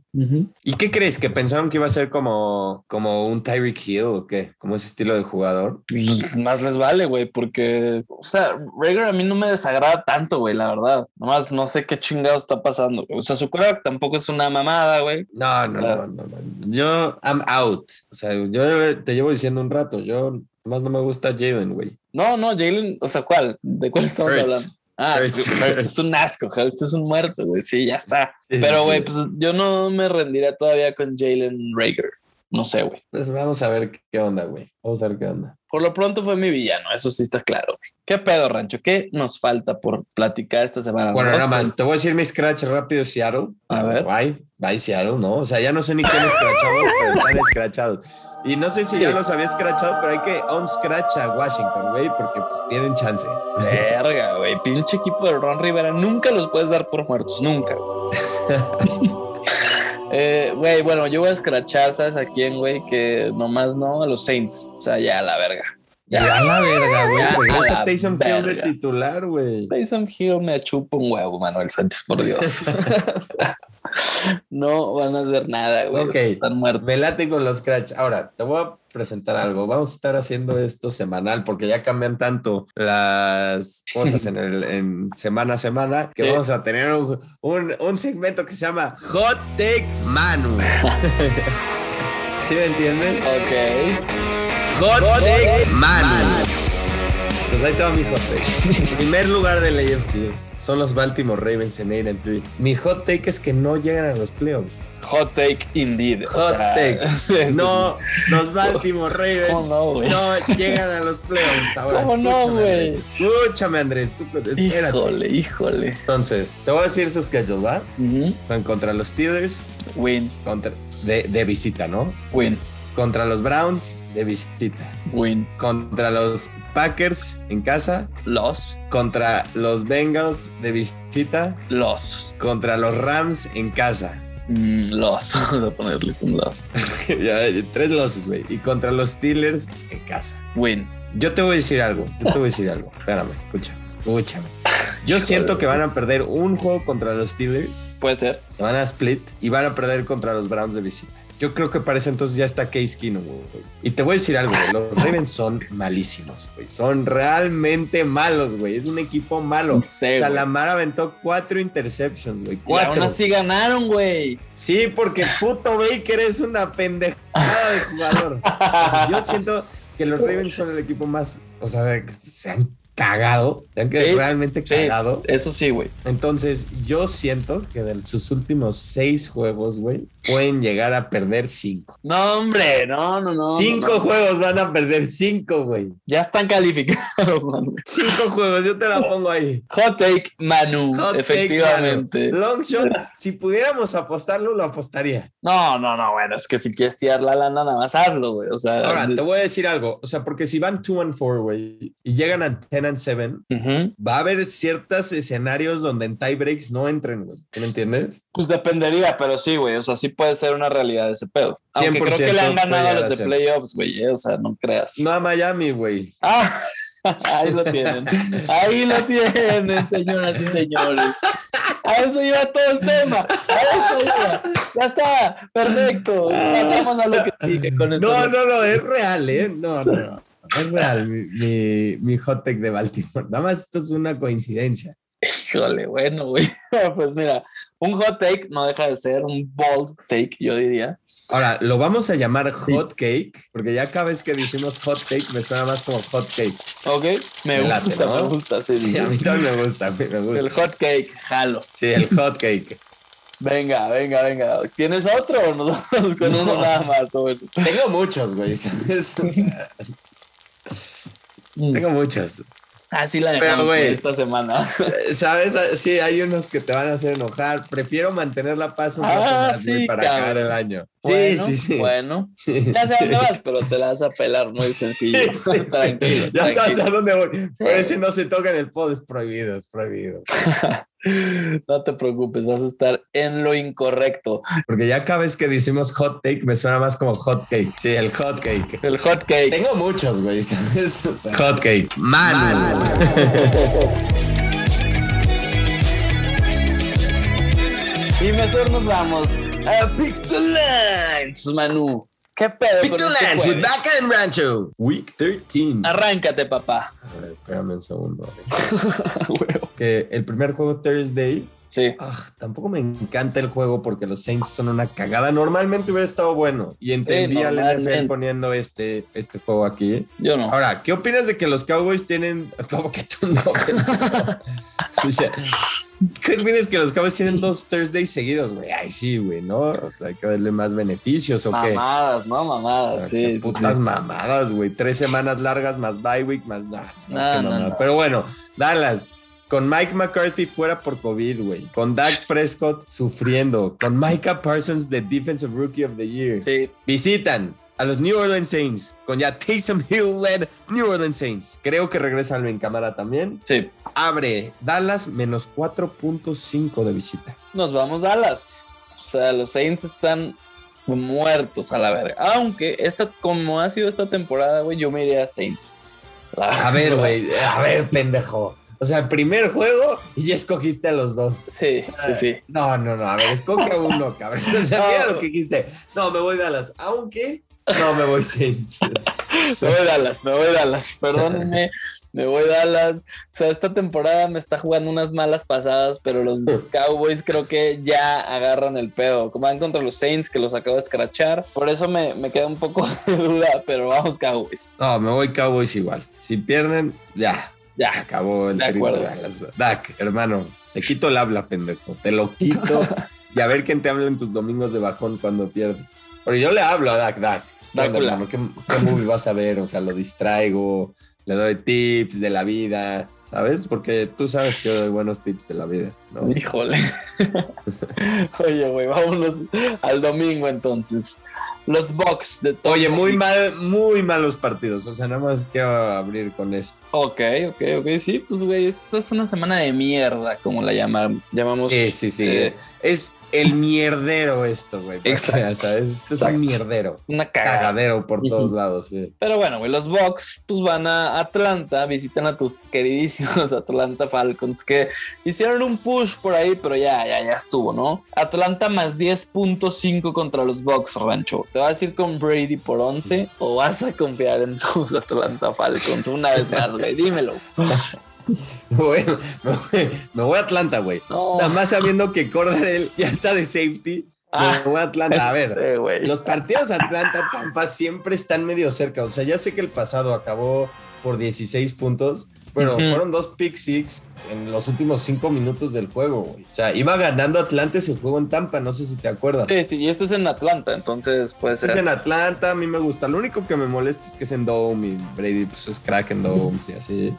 ¿Y qué crees? ¿Que pensaron que iba a ser como, como un Tyreek Hill o qué? ¿Como ese estilo de jugador? Pues, más les vale, güey, porque, o sea, Rager a mí no me desagrada tanto, güey, la verdad. Nomás no sé qué chingado está pasando. O sea, su crack tampoco es una mamada, güey. No, no, no, no, no. Yo, I'm out. O sea, yo te llevo diciendo un rato. Yo más no me gusta Jalen, güey. No, no, Jalen, o sea, ¿cuál? ¿De cuál estamos hablando? Ah, es un asco, Hurts es un muerto, güey. Sí, ya está. Pero, güey, pues yo no me rendiría todavía con Jalen Rager. No sé, güey. Pues vamos a ver qué onda, güey. Vamos a ver qué onda. Por lo pronto fue mi villano, eso sí está claro. Güey. ¿Qué pedo, Rancho? ¿Qué nos falta por platicar esta semana? Bueno, nada más, te voy a decir mi scratch rápido, Seattle. A ver. Bye, bye, Seattle, ¿no? O sea, ya no sé ni quién escrachamos, pero están escrachados. Y no sé si ya los había escrachado, pero hay que on scratch a Washington, güey, porque pues tienen chance. Verga, güey. Pinche equipo de Ron Rivera. Nunca los puedes dar por muertos, nunca. Eh, güey, bueno, yo voy a escrachar, ¿sabes a quién, güey? Que nomás no, a los Saints. O sea, ya la verga. Ya, a la verga, güey. Regresa Taysom Hill de titular, güey. Taysom Hill me chupa un huevo, Manuel Sánchez, por Dios. o sea, no van a hacer nada, güey. Ok. Están muertos. Me late con los scratch. Ahora, te voy a presentar algo. Vamos a estar haciendo esto semanal porque ya cambian tanto las cosas en, el, en semana a semana que vamos a tener un, un, segmento que se llama Hot Take Manu. ¿Sí me entienden? Ok. Hot, Take Manu. Pues ahí tengo mi hot take. Primer lugar de la AFC son los Baltimore Ravens en 8 3. Mi hot take es que no llegan a los playoffs. Hot take indeed. Hot take. no, los Baltimore Ravens no, llegan a los playoffs. Ahora, ¿Cómo escúchame, no, Andrés. Escúchame, Andrés. híjole, híjole. Entonces, te voy a decir sus schedules, ¿va? Son contra los Steelers. Win. Contra, de, de visita, ¿no? Win. Contra los Browns de visita. Win. Contra los Packers en casa. Los. Contra los Bengals de visita. Los. Contra los Rams en casa. Mm, los. Vamos a ponerles un los. ya, tres losses, güey. Y contra los Steelers en casa. Win. Yo te voy a decir algo. Yo te voy a decir algo. Espérame, escúchame, escúchame. Yo siento que van a perder un juego contra los Steelers. Puede ser. Van a split y van a perder contra los Browns de visita. Yo creo que para ese entonces ya está Case Keenum, Y te voy a decir algo, Los Ravens son malísimos, güey. Son realmente malos, güey. Es un equipo malo. Salamar aventó cuatro interceptions, güey. Cuatro. Y aún así ganaron, güey. Sí, porque puto Baker es una pendejada de jugador. yo siento que los Ravens son el equipo más, o sea, se han cagado, ya que realmente cagado. eso sí, güey. Entonces, yo siento que de sus últimos seis juegos, güey, pueden llegar a perder cinco. No, hombre, no, no, no. Cinco juegos van a perder cinco, güey. Ya están calificados, man. Cinco juegos, yo te la pongo ahí. Hot take, Manu, efectivamente. Long shot, si pudiéramos apostarlo, lo apostaría. No, no, no, bueno, es que si quieres tirar la lana, nada más hazlo, güey. O sea, ahora te voy a decir algo. O sea, porque si van 2 and 4, güey, y llegan a 10 and 7, va a haber ciertos escenarios donde en tie breaks no entren, güey. ¿Me entiendes? Pues dependería, pero sí, güey. O sea, sí puede ser una realidad ese pedo. Aunque creo que le han ganado a los de playoffs, güey. Eh, o sea, no creas. No a Miami, güey. Ah. Ahí lo tienen. Ahí lo tienen, señoras y señores. A eso iba todo el tema. A eso iba. Ya está. Perfecto. Pasamos a lo que sigue con esto. No, no, no, es real, ¿eh? No, no. Es real mi, mi, hot take de Baltimore. Nada más esto es una coincidencia. Híjole, bueno, güey. Pues mira, un hot take no deja de ser un bold take, yo diría. Ahora, lo vamos a llamar hot cake, porque ya cada vez que decimos hot take me suena más como hot cake. Ok, me, gusta, me gusta, sí, sí, a mí también me gusta, me gusta. El hot cake, jalo. Sí, el hot cake. Venga, venga, venga. ¿Tienes otro o nos vamos con uno nada más? Tengo muchos, güey. Tengo muchos. Así la dejamos esta semana. ¿Sabes? Sí, hay unos que te van a hacer enojar. Prefiero mantener la paz un ah, más para acabar el año. sí, sí, sí. Bueno, ya sé dónde vas, pero te la vas a pelar muy sencillo. tranquilo. Ya sabes a dónde voy. Por eso no se toca en el pod, es prohibido, es prohibido. no te preocupes, vas a estar en lo incorrecto. Porque ya cada vez que decimos hot take me suena más como hot cake. Sí, el hot cake. El hot cake. Tengo muchos, güey. hot cake. Man. Y mejor nos vamos a Pick the Lines, Manu. ¿Qué pedo? Pick the este Lines with Baca and Rancho. Week 13. Arráncate, papá. A ver, espérame un segundo. que el primer juego Thursday Sí. Ah, tampoco me encanta el juego porque los Saints son una cagada. Normalmente hubiera estado bueno y entendía al NFL poniendo este, este juego aquí. Yo no. Ahora, ¿qué opinas de que los Cowboys tienen. ¿Cómo que tú no? o sea, ¿Qué opinas que los Cowboys tienen dos Thursdays seguidos, güey? Ay, sí, güey, ¿no? O sea, hay que darle más beneficios o qué. Mamadas, ¿no? Mamadas, sí. Putas mamadas, güey. Tres semanas largas más bye week más nada. No, no, no, Pero bueno, Dallas con Mike McCarthy fuera por COVID, güey. Con Dak Prescott sufriendo. Con Micah Parsons, the Defensive Rookie of the Year. Sí. Visitan a los New Orleans Saints con ya Taysom Hill led New Orleans Saints. Creo que regresa en cámara también. Sí. Abre Dallas menos 4.5 de visita. Nos vamos Dallas. O sea, los Saints están muertos a la verga. Aunque esta, como ha sido esta temporada, güey, yo me iría a Saints. a ver, güey. A ver, pendejo. O sea, primer juego y ya escogiste a los dos. Sí, sí, sí. No, no, no. A ver, escoge a uno, cabrón. O sea, mira lo que dijiste. No, me voy a Dallas. Aunque no, me voy Saints. me voy Dallas, me voy Dallas. Perdónenme, me voy Dallas. O sea, esta temporada me está jugando unas malas pasadas, pero los Cowboys creo que ya agarran el pedo. Como van contra los Saints, que los acabo de escrachar. Por eso me, me queda un poco de duda, pero vamos Cowboys. No, me voy Cowboys igual. Si pierden, ya, ya. Se acabó el de acuerdo. Dak, hermano, te quito el habla, pendejo. Te lo quito. y a ver quién te habla en tus domingos de bajón cuando pierdes. Pero yo le hablo a Dak, Dak. Hermano, ¿qué, ¿Qué movie vas a ver? O sea, lo distraigo, le doy tips de la vida, ¿sabes? Porque tú sabes que doy buenos tips de la vida, ¿no? Híjole. Oye, güey, vámonos al domingo entonces los Bucks de todo. Oye, muy mal, muy malos partidos. O sea, nada más quiero abrir con eso. Ok, ok, ok. Sí, pues, güey, esta es una semana de mierda, como la llamamos. llamamos sí, sí, sí. Eh, es el mierdero esto, güey. Exacto. ¿sabes? Esto es un mierdero. Una cagadero por todos lados, sí. Pero bueno, güey, los Bucks, pues van a Atlanta, visitan a tus queridísimos Atlanta Falcons, que hicieron un push por ahí, pero ya, ya, ya estuvo, ¿no? Atlanta más 10.5 contra los Bucks, Rancho. ¿Te vas a ir con Brady por 11 o vas a confiar en tus Atlanta Falcons? Una vez más, güey, dímelo. Bueno, me voy, a Atlanta, güey. Nada más sabiendo que Cordell ya está de safety. Ah, me voy a Atlanta. A ver, los partidos Atlanta-Tampa siempre están medio cerca. O sea, ya sé que el pasado acabó por 16 puntos, bueno, fueron dos pick six en los últimos cinco minutos del juego, güey. O sea, iba ganando Atlanta ese juego en Tampa, no sé si te acuerdas. Sí, sí, y este es en Atlanta, entonces puede ser. Es en Atlanta, a mí me gusta. Lo único que me molesta es que es en Dome y Brady pues es crack en Dome y así.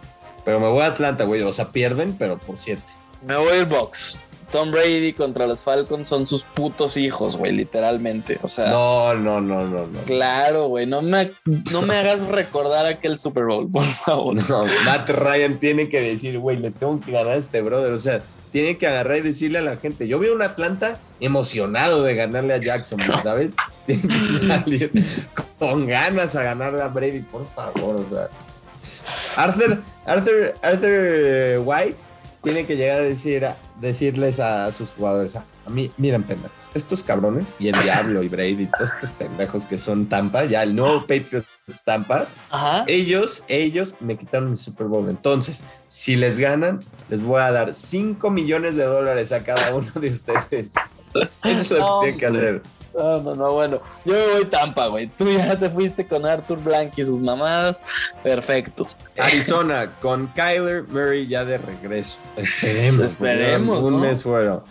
Pero me voy a Atlanta, güey. O sea, pierden, pero por siete. Me voy al box. Tom Brady contra los Falcons son sus putos hijos, güey, literalmente. O sea. No, no, no, no, no. Claro, güey. No me, no me hagas recordar aquel Super Bowl, por favor. No, Matt Ryan tiene que decir, güey, le tengo que ganar a este brother. O sea, tiene que agarrar y decirle a la gente. Yo veo un Atlanta emocionado de ganarle a Jackson, ¿sabes? Tiene que salir con ganas a ganarle a Brady, por favor. O sea. Arthur, Arthur, Arthur White tiene que llegar a decir, decirles a sus jugadores, a mí, miren pendejos, estos cabrones y el Diablo y Brady, todos estos pendejos que son Tampa, ya el nuevo Patriots Tampa, ellos, ellos me quitaron el Super Bowl. Entonces, si les ganan, les voy a dar 5 millones de dólares a cada uno de ustedes. Eso es lo que tienen que hacer. No, no, no, bueno. Yo me voy Tampa, güey. Tú ya te fuiste con Arthur Blank y sus mamadas. Perfecto. Arizona, con Kyler Murray ya de regreso. Esperemos. Esperemos. Un mes fueron.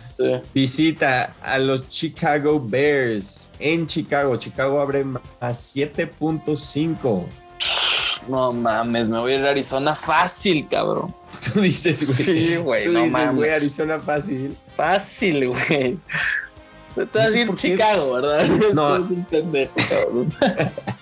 Visita a los Chicago Bears en Chicago. Chicago abre a 7.5. No mames, me voy a ir a Arizona fácil, cabrón. Tú dices, güey. Sí, güey, no mames. Güey, Arizona fácil. Fácil, güey. Te vas a ir Chicago, ¿verdad? No.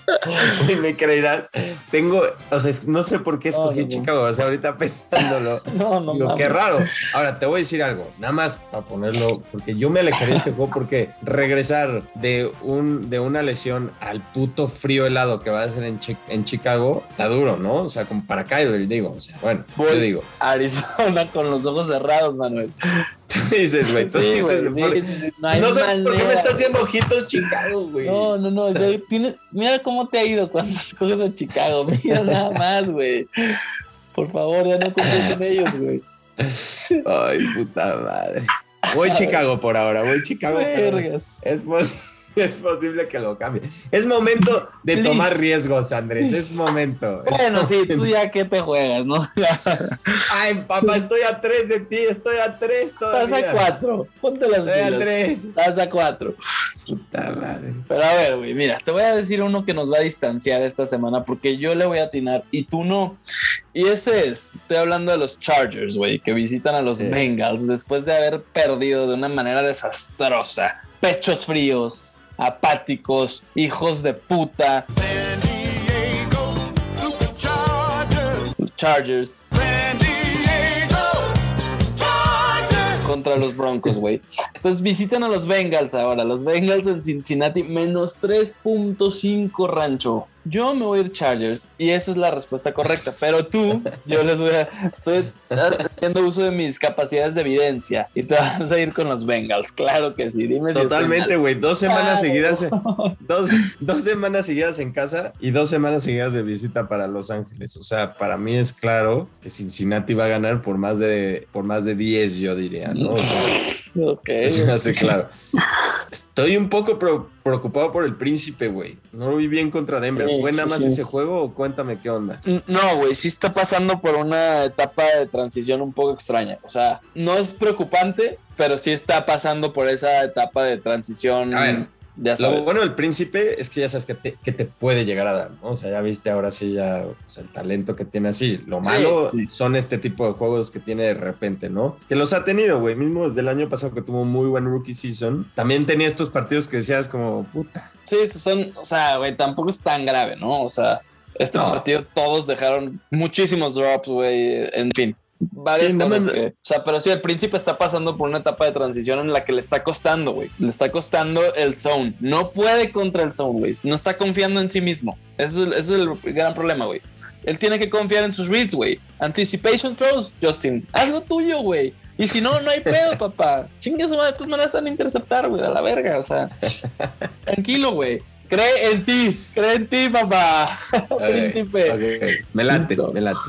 y me creerás, tengo, o sea, no sé por qué escogí Chicago, o sea, ahorita pensándolo. no, no, no. Qué raro. Ahora, te voy a decir algo, nada más para ponerlo, porque yo me alejaría de este juego porque regresar de, un, de una lesión al puto frío helado que va a ser en, en Chicago, está duro, ¿no? O sea, como para Kyler, digo, o sea, bueno, yo digo. Arizona con los ojos cerrados, Manuel. Tú dices, güey. Tú dices, no, sé por qué me está haciendo ojitos Chicago, güey. No, no, no. mira cómo te ha ido cuando escoges a Chicago. Mira nada más, güey. Por favor, ya no confíes en ellos, güey. Ay, puta madre. Voy Chicago por ahora, voy Chicago. Vergas. Es posible. es posible que lo cambie. Es momento de tomar riesgos, Andrés. Es momento. Bueno, sí, tú ya que te juegas, ¿no? Ay, papá, estoy a tres de ti, estoy a tres todavía. Estás a cuatro. Ponte las Estoy a tres. Estás a cuatro. Puta madre. Pero a ver, güey, mira, te voy a decir uno que nos va a distanciar esta semana porque yo le voy a atinar y tú no. Y ese es, estoy hablando de los Chargers, güey, que visitan a los Bengals después de haber perdido de una manera desastrosa. Pechos fríos, apáticos, hijos de puta. Chargers. Contra los Broncos, güey. Entonces visitan a los Bengals ahora. Los Bengals en Cincinnati, menos 3.5 rancho yo me voy a ir Chargers y esa es la respuesta correcta. Pero tú, yo les voy a. Estoy haciendo uso de mis capacidades de evidencia y te vas a ir con los Bengals. Claro que sí. Dime Totalmente, güey. dos semanas seguidas. Dos, dos semanas seguidas en casa y dos semanas seguidas de visita para Los Ángeles. O sea, para mí es claro que Cincinnati va a ganar por más de, por más de 10, yo diría, ¿no? ok. me hace claro. Estoy un poco preocupado por el príncipe, güey. No lo vi bien contra Denver. ¿Fue nada más ese juego o cuéntame qué onda? No, güey, sí está pasando por una etapa de transición un poco extraña. O sea, no es preocupante, pero sí está pasando por esa etapa de transición. A ver, lo bueno del príncipe es que ya sabes que te, que te puede llegar a dar, ¿no? O sea, ya viste ahora sí ya el talento que tiene así. Lo malo son este tipo de juegos que tiene de repente, ¿no? Que los ha tenido, güey. Mismo desde el año pasado que tuvo muy buen rookie season. También tenía estos partidos que decías como, puta. Sí, son, o sea, güey, tampoco es tan grave, ¿no? O sea, este partido todos dejaron muchísimos drops, güey. En fin varias cosas o sea, pero sí, el príncipe está pasando por una etapa de transición en la que le está costando, güey. Le está costando el zone. No puede contra el zone, güey. No está confiando en sí mismo. Eso, es el gran problema, güey. Él tiene que confiar en sus reads, güey. Anticipation throws, Justin. Haz lo tuyo, güey. Y si no, no hay pedo, papá. Chingue su madre, todas maneras van a interceptar, güey, a la verga. O sea, tranquilo, güey. Cree en ti, cree en ti, papá. Príncipe. Me late, me late.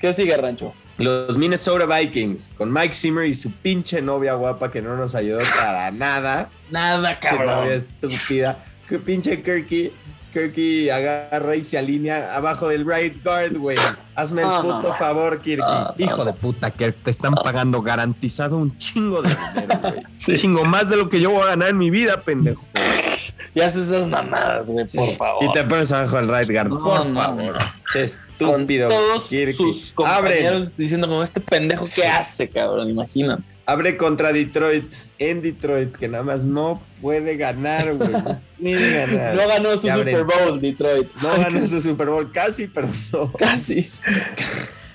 ¿Qué sigue, Rancho? Los Minnesota Vikings, con Mike Zimmer y su pinche novia guapa que no nos ayudó para nada. Nada, cabrón. novia estúpida. Que pinche Kirky. Kirky agarra y se alinea abajo del right guard, güey. Hazme el puto favor, Kirky. Hijo de puta, que te están pagando garantizado un chingo de dinero, güey. Un chingo más de lo que yo voy a ganar en mi vida, pendejo. Y haces esas mamadas, güey, por favor. Y te pones abajo del right guard, por favor. Che, estúpido. Con todos sus compañeros diciendo como este pendejo que hace, cabrón, imagínate. Abre contra Detroit, en Detroit, que nada más no puede ganar, güey. Ni ganar. No ganó su Super Bowl, Detroit. No ganó su Super Bowl, casi, pero no. Casi.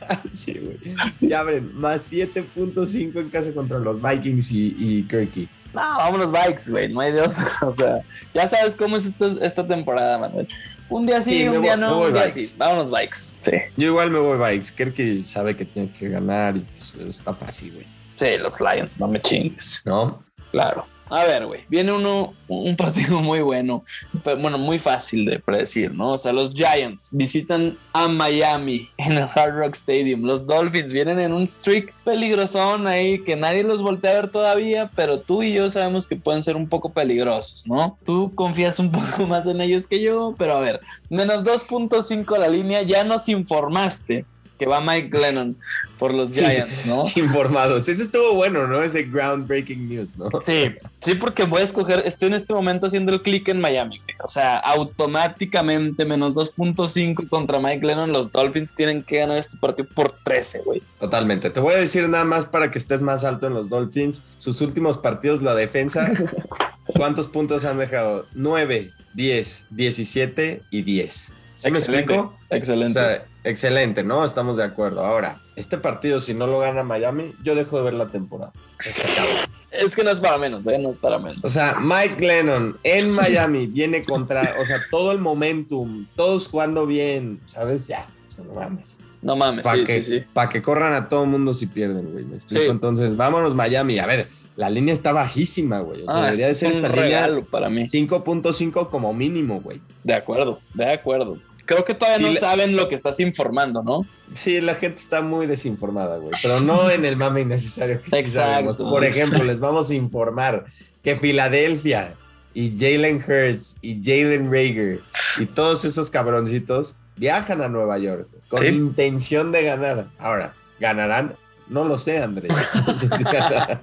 casi, güey. Y abren más 7.5 en casa contra los Vikings y, y Kirky. No, vámonos Bikes, güey, no hay de otro. O sea, ya sabes cómo es esta, esta temporada, Manuel. Un día sí, un día no, un día sí. Vámonos Bikes. Sí. Yo igual me voy Bikes. Creo que sabe que tiene que ganar y pues está fácil, güey. Sí, los Lions, no me chingues. ¿No? Claro. A ver, güey, viene uno, un partido muy bueno, bueno, muy fácil de predecir, ¿no? O sea, los Giants visitan a Miami en el Hard Rock Stadium. Los Dolphins vienen en un streak peligrosón ahí que nadie los voltea a ver todavía, pero tú y yo sabemos que pueden ser un poco peligrosos, ¿no? Tú confías un poco más en ellos que yo, pero a ver, menos 2.5 la línea, ya nos informaste que va Mike Glennon por los Giants, ¿no? Informados. Eso estuvo bueno, ¿no? Ese groundbreaking news, ¿no? Sí, sí, porque voy a escoger, estoy en este momento haciendo el click en Miami. O sea, automáticamente menos 2.5 contra Mike Glennon, los Dolphins tienen que ganar este partido por 13, güey. Totalmente. Te voy a decir nada más para que estés más alto en los Dolphins. Sus últimos partidos, la defensa, ¿cuántos puntos han dejado? 9, 10, 17 y 10. ¿Sí me explico? Excelente. O sea, excelente, ¿no? Estamos de acuerdo. Ahora, este partido, si no lo gana Miami, yo dejo de ver la temporada. Es que no es para menos, ¿eh? No es para menos. O sea, Mike Lennon en Miami viene contra, o sea, todo el momentum, todos jugando bien, ¿sabes? Ya, no mames. No mames, Para sí, que, sí, sí. pa' que corran a todo mundo si pierden, güey. ¿Me explico? Sí. Entonces, vámonos Miami. A ver, la línea está bajísima, güey. O sea, Ah, debería de ser esta línea regalo para mí. 5.5 como mínimo, güey. De acuerdo, de acuerdo. Creo que todavía no saben lo que estás informando, ¿no? Sí, la gente está muy desinformada, güey. Pero no en el mame innecesario que sí Exacto. sabemos. Por ejemplo, les vamos a informar que Filadelfia y Jalen Hurts y Jalen Rager y todos esos cabroncitos viajan a Nueva York con Sí. intención de ganar. Ahora, ¿ganarán? No lo sé, Andrés.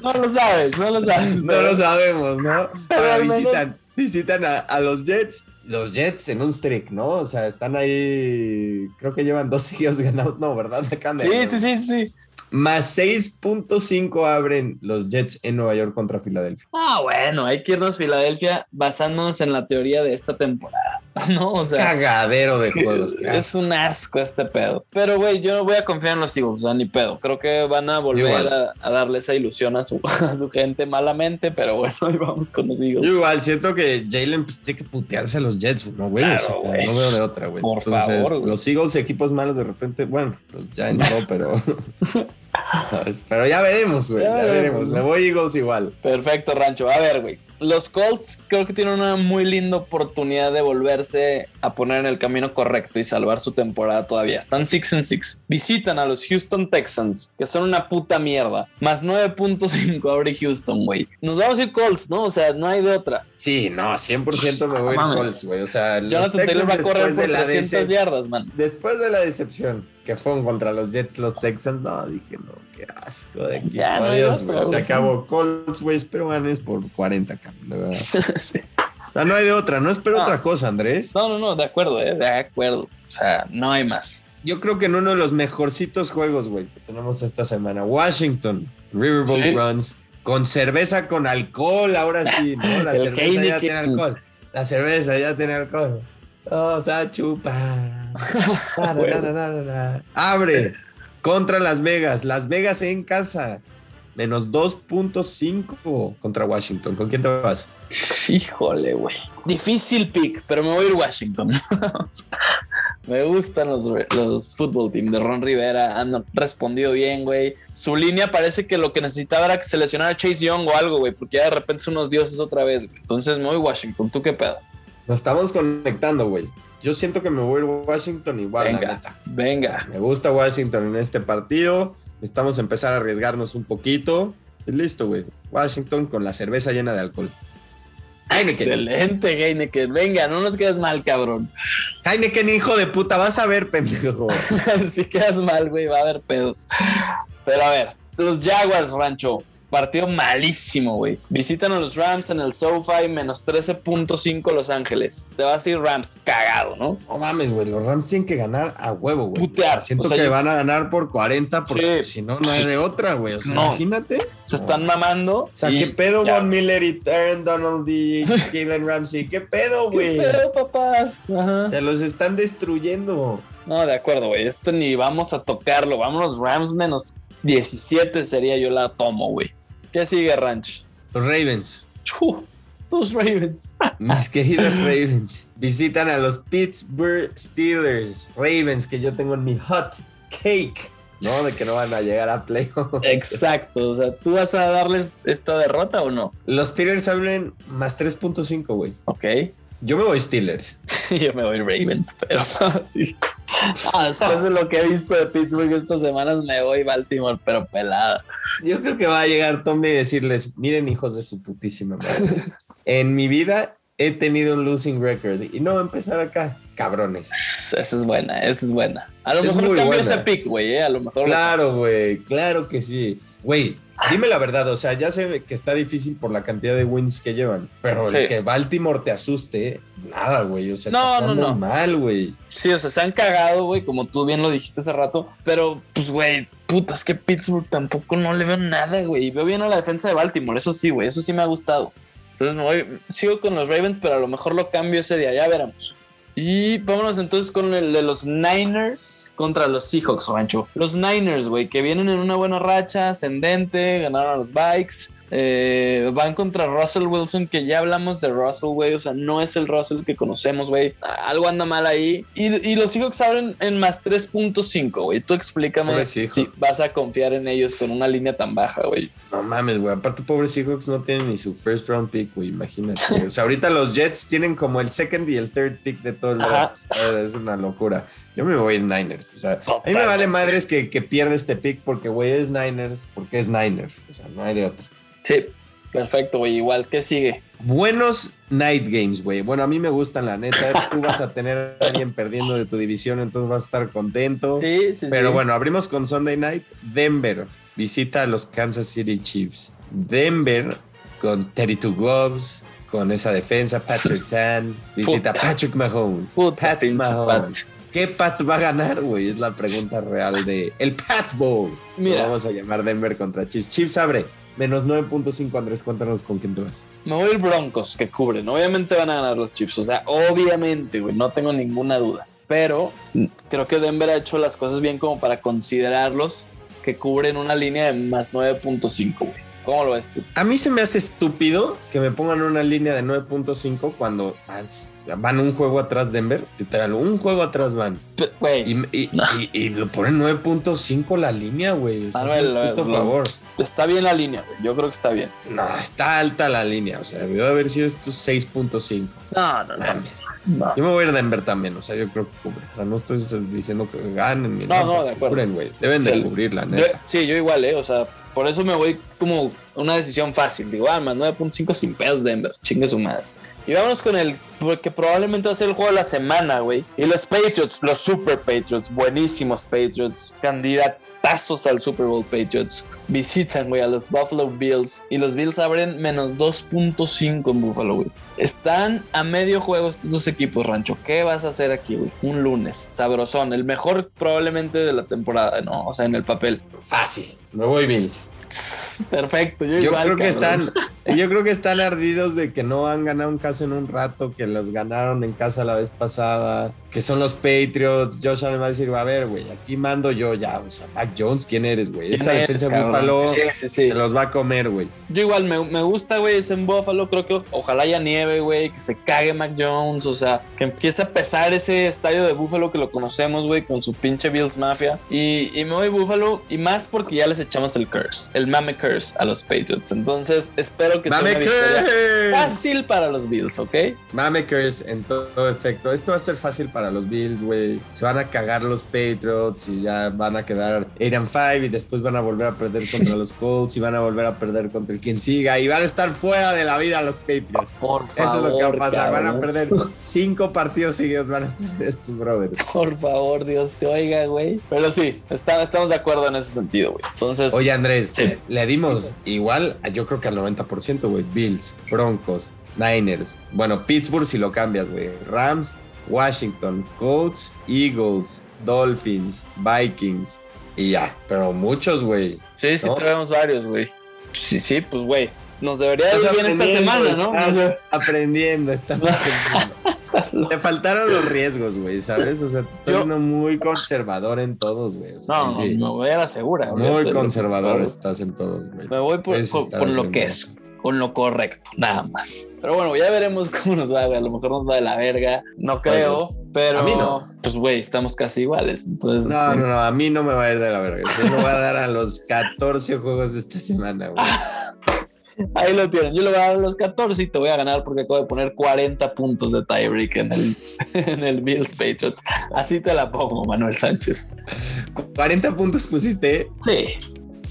No lo sabes, no lo sabes. No lo sabemos, ¿no? Pero Ahora visitan, visitan a, a los Jets. Los Jets en un streak, ¿no? O sea, están ahí. Creo que llevan dos seguidos ganados. No, ¿verdad? De Sí, sí, sí, sí. Más 6.5 abren los Jets en Nueva York contra Filadelfia. Ah, bueno, hay que irnos a Filadelfia basándonos en la teoría de esta temporada, ¿no? O sea, Cagadero de juegos. es un asco este pedo. Pero, güey, yo no voy a confiar en los Eagles, o sea, ni pedo. Creo que van a volver a, a darle esa ilusión a su, a su gente malamente, pero bueno, ahí vamos con los Eagles. Yo igual siento que Jalen pues, tiene que putearse a los Jets, ¿no, güey? Claro, O sea, güey. no veo de otra, güey. Por favor, güey. Los Eagles, equipos malos, de repente, bueno, pues ya entró, pero. pero ya veremos, güey. Ya Ya, veremos. Me voy Eagles igual. Perfecto, Rancho. A ver, güey. Los Colts creo que tienen una muy linda oportunidad de volverse a poner en el camino correcto y salvar su temporada todavía. Están 6 en 6. Visitan a los Houston Texans, que son una puta mierda. Más 9.5 abre Houston, güey. Nos vamos a ir Colts, ¿no? O sea, no hay de otra. Sí, no, 100% me voy No mames. Colts, güey. O sea, Jonathan Taylor va a correr por de la 300 decep- yardas, man. Después de la decepción que fueron contra los Jets, los Texans, no, dije, no, qué asco de equipo. Ya, no Adiós, güey. Se acabó Colts, güey. Espero ganes por 40, cabrón, de verdad. Sí. O sea, no hay de otra, no espero No. otra cosa, Andrés. No, no, no, de acuerdo, ¿eh? De acuerdo. O sea, no hay más. Yo creo que en uno de los mejorcitos juegos, güey, que tenemos esta semana, Washington, Riverboat Sí. Runs, con cerveza con alcohol, ahora sí, ¿no? La cerveza ya tiene alcohol. La cerveza ya tiene alcohol. O sea, chupa. Na, na, na, na, na, na. Abre contra Las Vegas. Las Vegas en casa. Menos 2.5 contra Washington. ¿Con quién te vas? Híjole, güey. Difícil pick, pero me voy a ir Washington. me gustan los, los fútbol team de Ron Rivera. Han respondido bien, güey. Su línea parece que lo que necesitaba era que se lesionara Chase Young o algo, güey, porque ya de repente son unos dioses otra vez, güey. Entonces me voy a Washington. ¿Tú qué pedo? Nos estamos conectando, güey. Yo siento que me voy a Washington igual, la Venga, neta. venga. Me gusta Washington en este partido. Necesitamos empezar a arriesgarnos un poquito. Y listo, güey. Washington con la cerveza llena de alcohol. Heineken. Excelente, Heineken. Venga, no nos quedes mal, cabrón. Heineken, hijo de puta, vas a ver, pendejo. si quedas mal, güey, va a haber pedos. Pero a ver, los Jaguars, Rancho. Partido malísimo, güey. Visitan a los Rams en el SoFi, menos 13.5 Los Ángeles. Te vas a ir Rams cagado, ¿no? No mames, güey. Los Rams tienen que ganar a huevo, güey. Putear. Siento O sea, que yo- van a ganar por 40 porque Sí. si no, no hay de otra, güey. O sea, No. imagínate. Se están mamando. O sea, y ¿qué pedo. Von Miller y Aaron Donald y Jalen Ramsey? ¿Qué pedo, ¿Qué güey? pedo, papás? Ajá. Se los están destruyendo. No, de acuerdo, güey. Esto ni vamos a tocarlo. Vámonos, Rams menos 17 sería yo la tomo, güey. ¿Qué sigue, Ranch? Los Ravens. Chu, tus Ravens. Mis queridos Ravens visitan a los Pittsburgh Steelers. Ravens que yo tengo en mi hot cake. No, de que no van a llegar a playoffs. Exacto. O sea, ¿tú vas a darles esta derrota o no? Los Steelers hablan más 3.5, güey. Ok. Yo me voy Steelers. Yo me voy Ravens, pero sí. Ah, después de lo que he visto de Pittsburgh estas semanas, me voy Baltimore, pero pelada. Yo creo que va a llegar Tommy y decirles, miren hijos de su putísima madre. en mi vida he tenido un losing record y no va a empezar acá. Cabrones. Esa es buena, esa es buena. A lo Es mejor cambio buena. ese pick, güey, ¿eh? A lo mejor. Claro, güey, claro que sí. Güey, dime la verdad, o sea, ya sé que está difícil por la cantidad de wins que llevan, pero Sí. el que Baltimore te asuste, nada, güey, o sea, No, está no, mal, güey. Sí, o sea, se han cagado, güey, como tú bien lo dijiste hace rato. Pero, pues, güey, puta, es que Pittsburgh tampoco no le veo nada, güey. Veo bien a la defensa de Baltimore, eso sí, güey, eso sí me ha gustado. Entonces me voy, sigo con los Ravens, pero a lo mejor lo cambio ese día, ya veremos. Y vámonos entonces con el de los Niners contra los Seahawks, Rancho. Los Niners, güey, que vienen en una buena racha, ascendente, ganaron a los Bikes. Eh, van contra Russell Wilson, que ya hablamos de Russell, güey. O sea, no es el Russell que conocemos, güey. Algo anda mal ahí. Y, los Seahawks abren en más 3.5, güey. Tú explícame si vas a confiar en ellos con una línea tan baja, güey. No mames, güey. Aparte, pobres Seahawks no tienen ni su first round pick, güey. Imagínate. o sea, ahorita los Jets tienen como el second y el third pick de todo el draft. Es una locura. Yo me voy en Niners. O sea, a mí me vale madres que, que pierde este pick porque, güey, es Niners, porque es Niners. O sea, no hay de otro. Sí, perfecto, güey. Igual, ¿qué sigue? Buenos night games, güey. Bueno, a mí me gustan, la neta. Tú vas a tener a alguien perdiendo de tu división, entonces vas a estar contento. Sí, sí, Pero bueno, abrimos con Sunday night. Denver visita a los Kansas City Chiefs. Denver con 32 Gloves, con esa defensa, Patrick Tan, visita a Patrick Mahomes. Patrick Mahomes. ¿Qué Pat va a ganar, güey? Es la pregunta real de el Pat Bowl. Mira. vamos a llamar Denver contra Chiefs. Chiefs abre. Menos 9.5, Andrés, cuéntanos con quién te vas. Me voy a ir Broncos, que cubren. Obviamente van a ganar los Chiefs. O sea, obviamente, güey, no tengo ninguna duda. Pero creo que Denver ha hecho las cosas bien como para considerarlos que cubren una línea de más 9.5, güey. ¿Cómo lo ves tú? A mí se me hace estúpido que me pongan una línea de 9.5 cuando van un juego atrás Denver. Literal, un juego atrás van. Güey. Y, lo ponen 9.5 la línea, güey. Manuel, por favor. Está bien la línea, güey. Yo creo que está bien. No, está alta la línea. O sea, debió de haber sido estos 6.5. No, no, no. Yo me voy a ir a Denver también. O sea, yo creo que cubre. O sea, no estoy diciendo que ganen. No, no, de acuerdo. Cubren, güey. Deben de cubrir, la neta. sí, yo igual, ¿eh? O sea, por eso me voy como una decisión fácil. Digo, ah, más 9.5 sin pedos Denver. Chingue su madre. Y vámonos con el que probablemente va a ser el juego de la semana, güey. Y los Patriots, los Super Patriots, buenísimos Patriots, candidatazos al Super Bowl Patriots, visitan, güey, a los Buffalo Bills. Y los Bills abren menos 2.5 en Buffalo, güey. Están a medio juego estos dos equipos, Rancho. ¿Qué vas a hacer aquí, güey? Un lunes, sabrosón. El mejor probablemente de la temporada, ¿no? O sea, en el papel. Fácil. Me voy Bills. Perfecto, yo, creo que están, yo creo que están ardidos de que no han ganado un caso en un rato, que los ganaron en casa la vez pasada, que son los Patriots. Josh Allen va a decir, a ver, güey, aquí mando yo ya. O sea, Mac Jones, ¿quién eres, güey? Esa defensa de Buffalo se los va a comer, güey. Yo igual me, me gusta, güey, ese en Buffalo. Creo que ojalá haya nieve, güey, que se cague Mac Jones. O sea, que empiece a pesar ese estadio de Buffalo que lo conocemos, güey, con su pinche Bills Mafia. Y, y me voy Buffalo, y más porque ya les echamos el curse, el mame curse a los Patriots. Entonces, espero que sea una fácil para los Bills, ¿ok? Mame curse en todo efecto. Esto va a ser fácil para los Bills, güey. Se van a cagar los Patriots y ya van a quedar 8 and 5 y después van a volver a perder contra los Colts y van a volver a perder contra el quien siga y van a estar fuera de la vida los Patriots. Por favor. Eso es lo que va a pasar. Van a perder cinco partidos seguidos, van a perder estos brothers. Por favor, Dios te oiga, güey. Pero sí, estamos de acuerdo en ese sentido, güey. Entonces. Oye, Andrés, le dimos igual, yo creo que al 90%, güey. Bills, Broncos, Niners. Bueno, Pittsburgh si lo cambias, güey. Rams, Washington, Colts, Eagles, Dolphins, Vikings y ya. Pero muchos, güey. Sí, sí, tenemos varios, güey. Sí, sí, pues, güey. Nos debería ir bien esta semana, ¿no? Estás aprendiendo, estás aprendiendo. Te faltaron los riesgos, güey, ¿sabes? O sea, te estás viendo muy conservador en todos, güey. no, no, me voy a la segura. Muy conservador estás en todos, güey. Me voy por, por lo que es con lo correcto, nada más. Pero bueno, ya veremos cómo nos va, güey. A lo mejor nos va de la verga, no pues, creo, pero a mí no. Pues güey, estamos casi iguales. Entonces, no, no, no, a mí no me va a ir de la verga. Yo me voy a dar a los 14 juegos de esta semana, güey. Ahí lo tienen. Yo le voy a dar a los 14 y te voy a ganar porque acabo de poner 40 puntos de tiebreak en el, en el Bills Patriots. Así te la pongo, Manuel Sánchez. ¿40 puntos pusiste? Sí.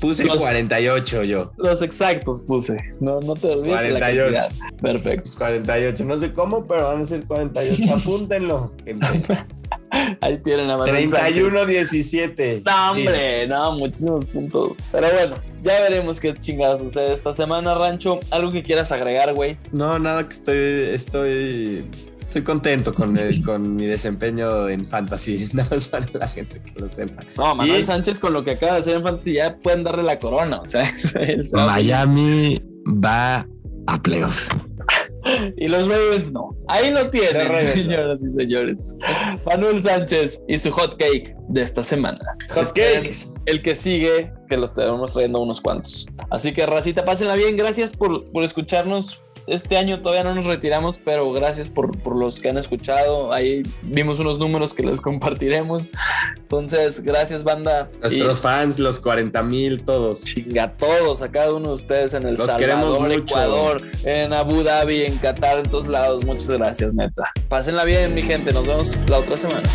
Puse 48 yo. Los exactos puse. No, no te olvides. 48. La Perfecto. 48. No sé cómo, pero van a ser 48. Apúntenlo, Ahí tienen a 31-17. No, hombre, no, muchísimos puntos. Pero bueno, ya veremos qué chingadas sucede esta semana, Rancho. ¿Algo que quieras agregar, güey? No, nada que estoy, estoy Estoy contento con, con mi desempeño en Fantasy, nada más para la gente que lo sepa. No, Manuel Sánchez con lo que acaba de hacer en Fantasy ya pueden darle la corona, o sea, Miami va a playoffs. y los Ravens no. Ahí lo tienen, señoras y señores. Manuel Sánchez y su hot cake de esta semana. Hot cakes. El que sigue, que los tenemos trayendo unos cuantos. Así que, racita, pásenla bien. Gracias por, por escucharnos este año todavía no nos retiramos, pero gracias por, los que han escuchado. Ahí vimos unos números que les compartiremos. Entonces, gracias, banda. Nuestros fans, los 40 mil, todos. Chinga, todos, a cada uno de ustedes en El Salvador, Ecuador, en Abu Dhabi, en Qatar, en todos lados. Muchas gracias, neta. Pásenla bien, mi gente. Nos vemos la otra semana.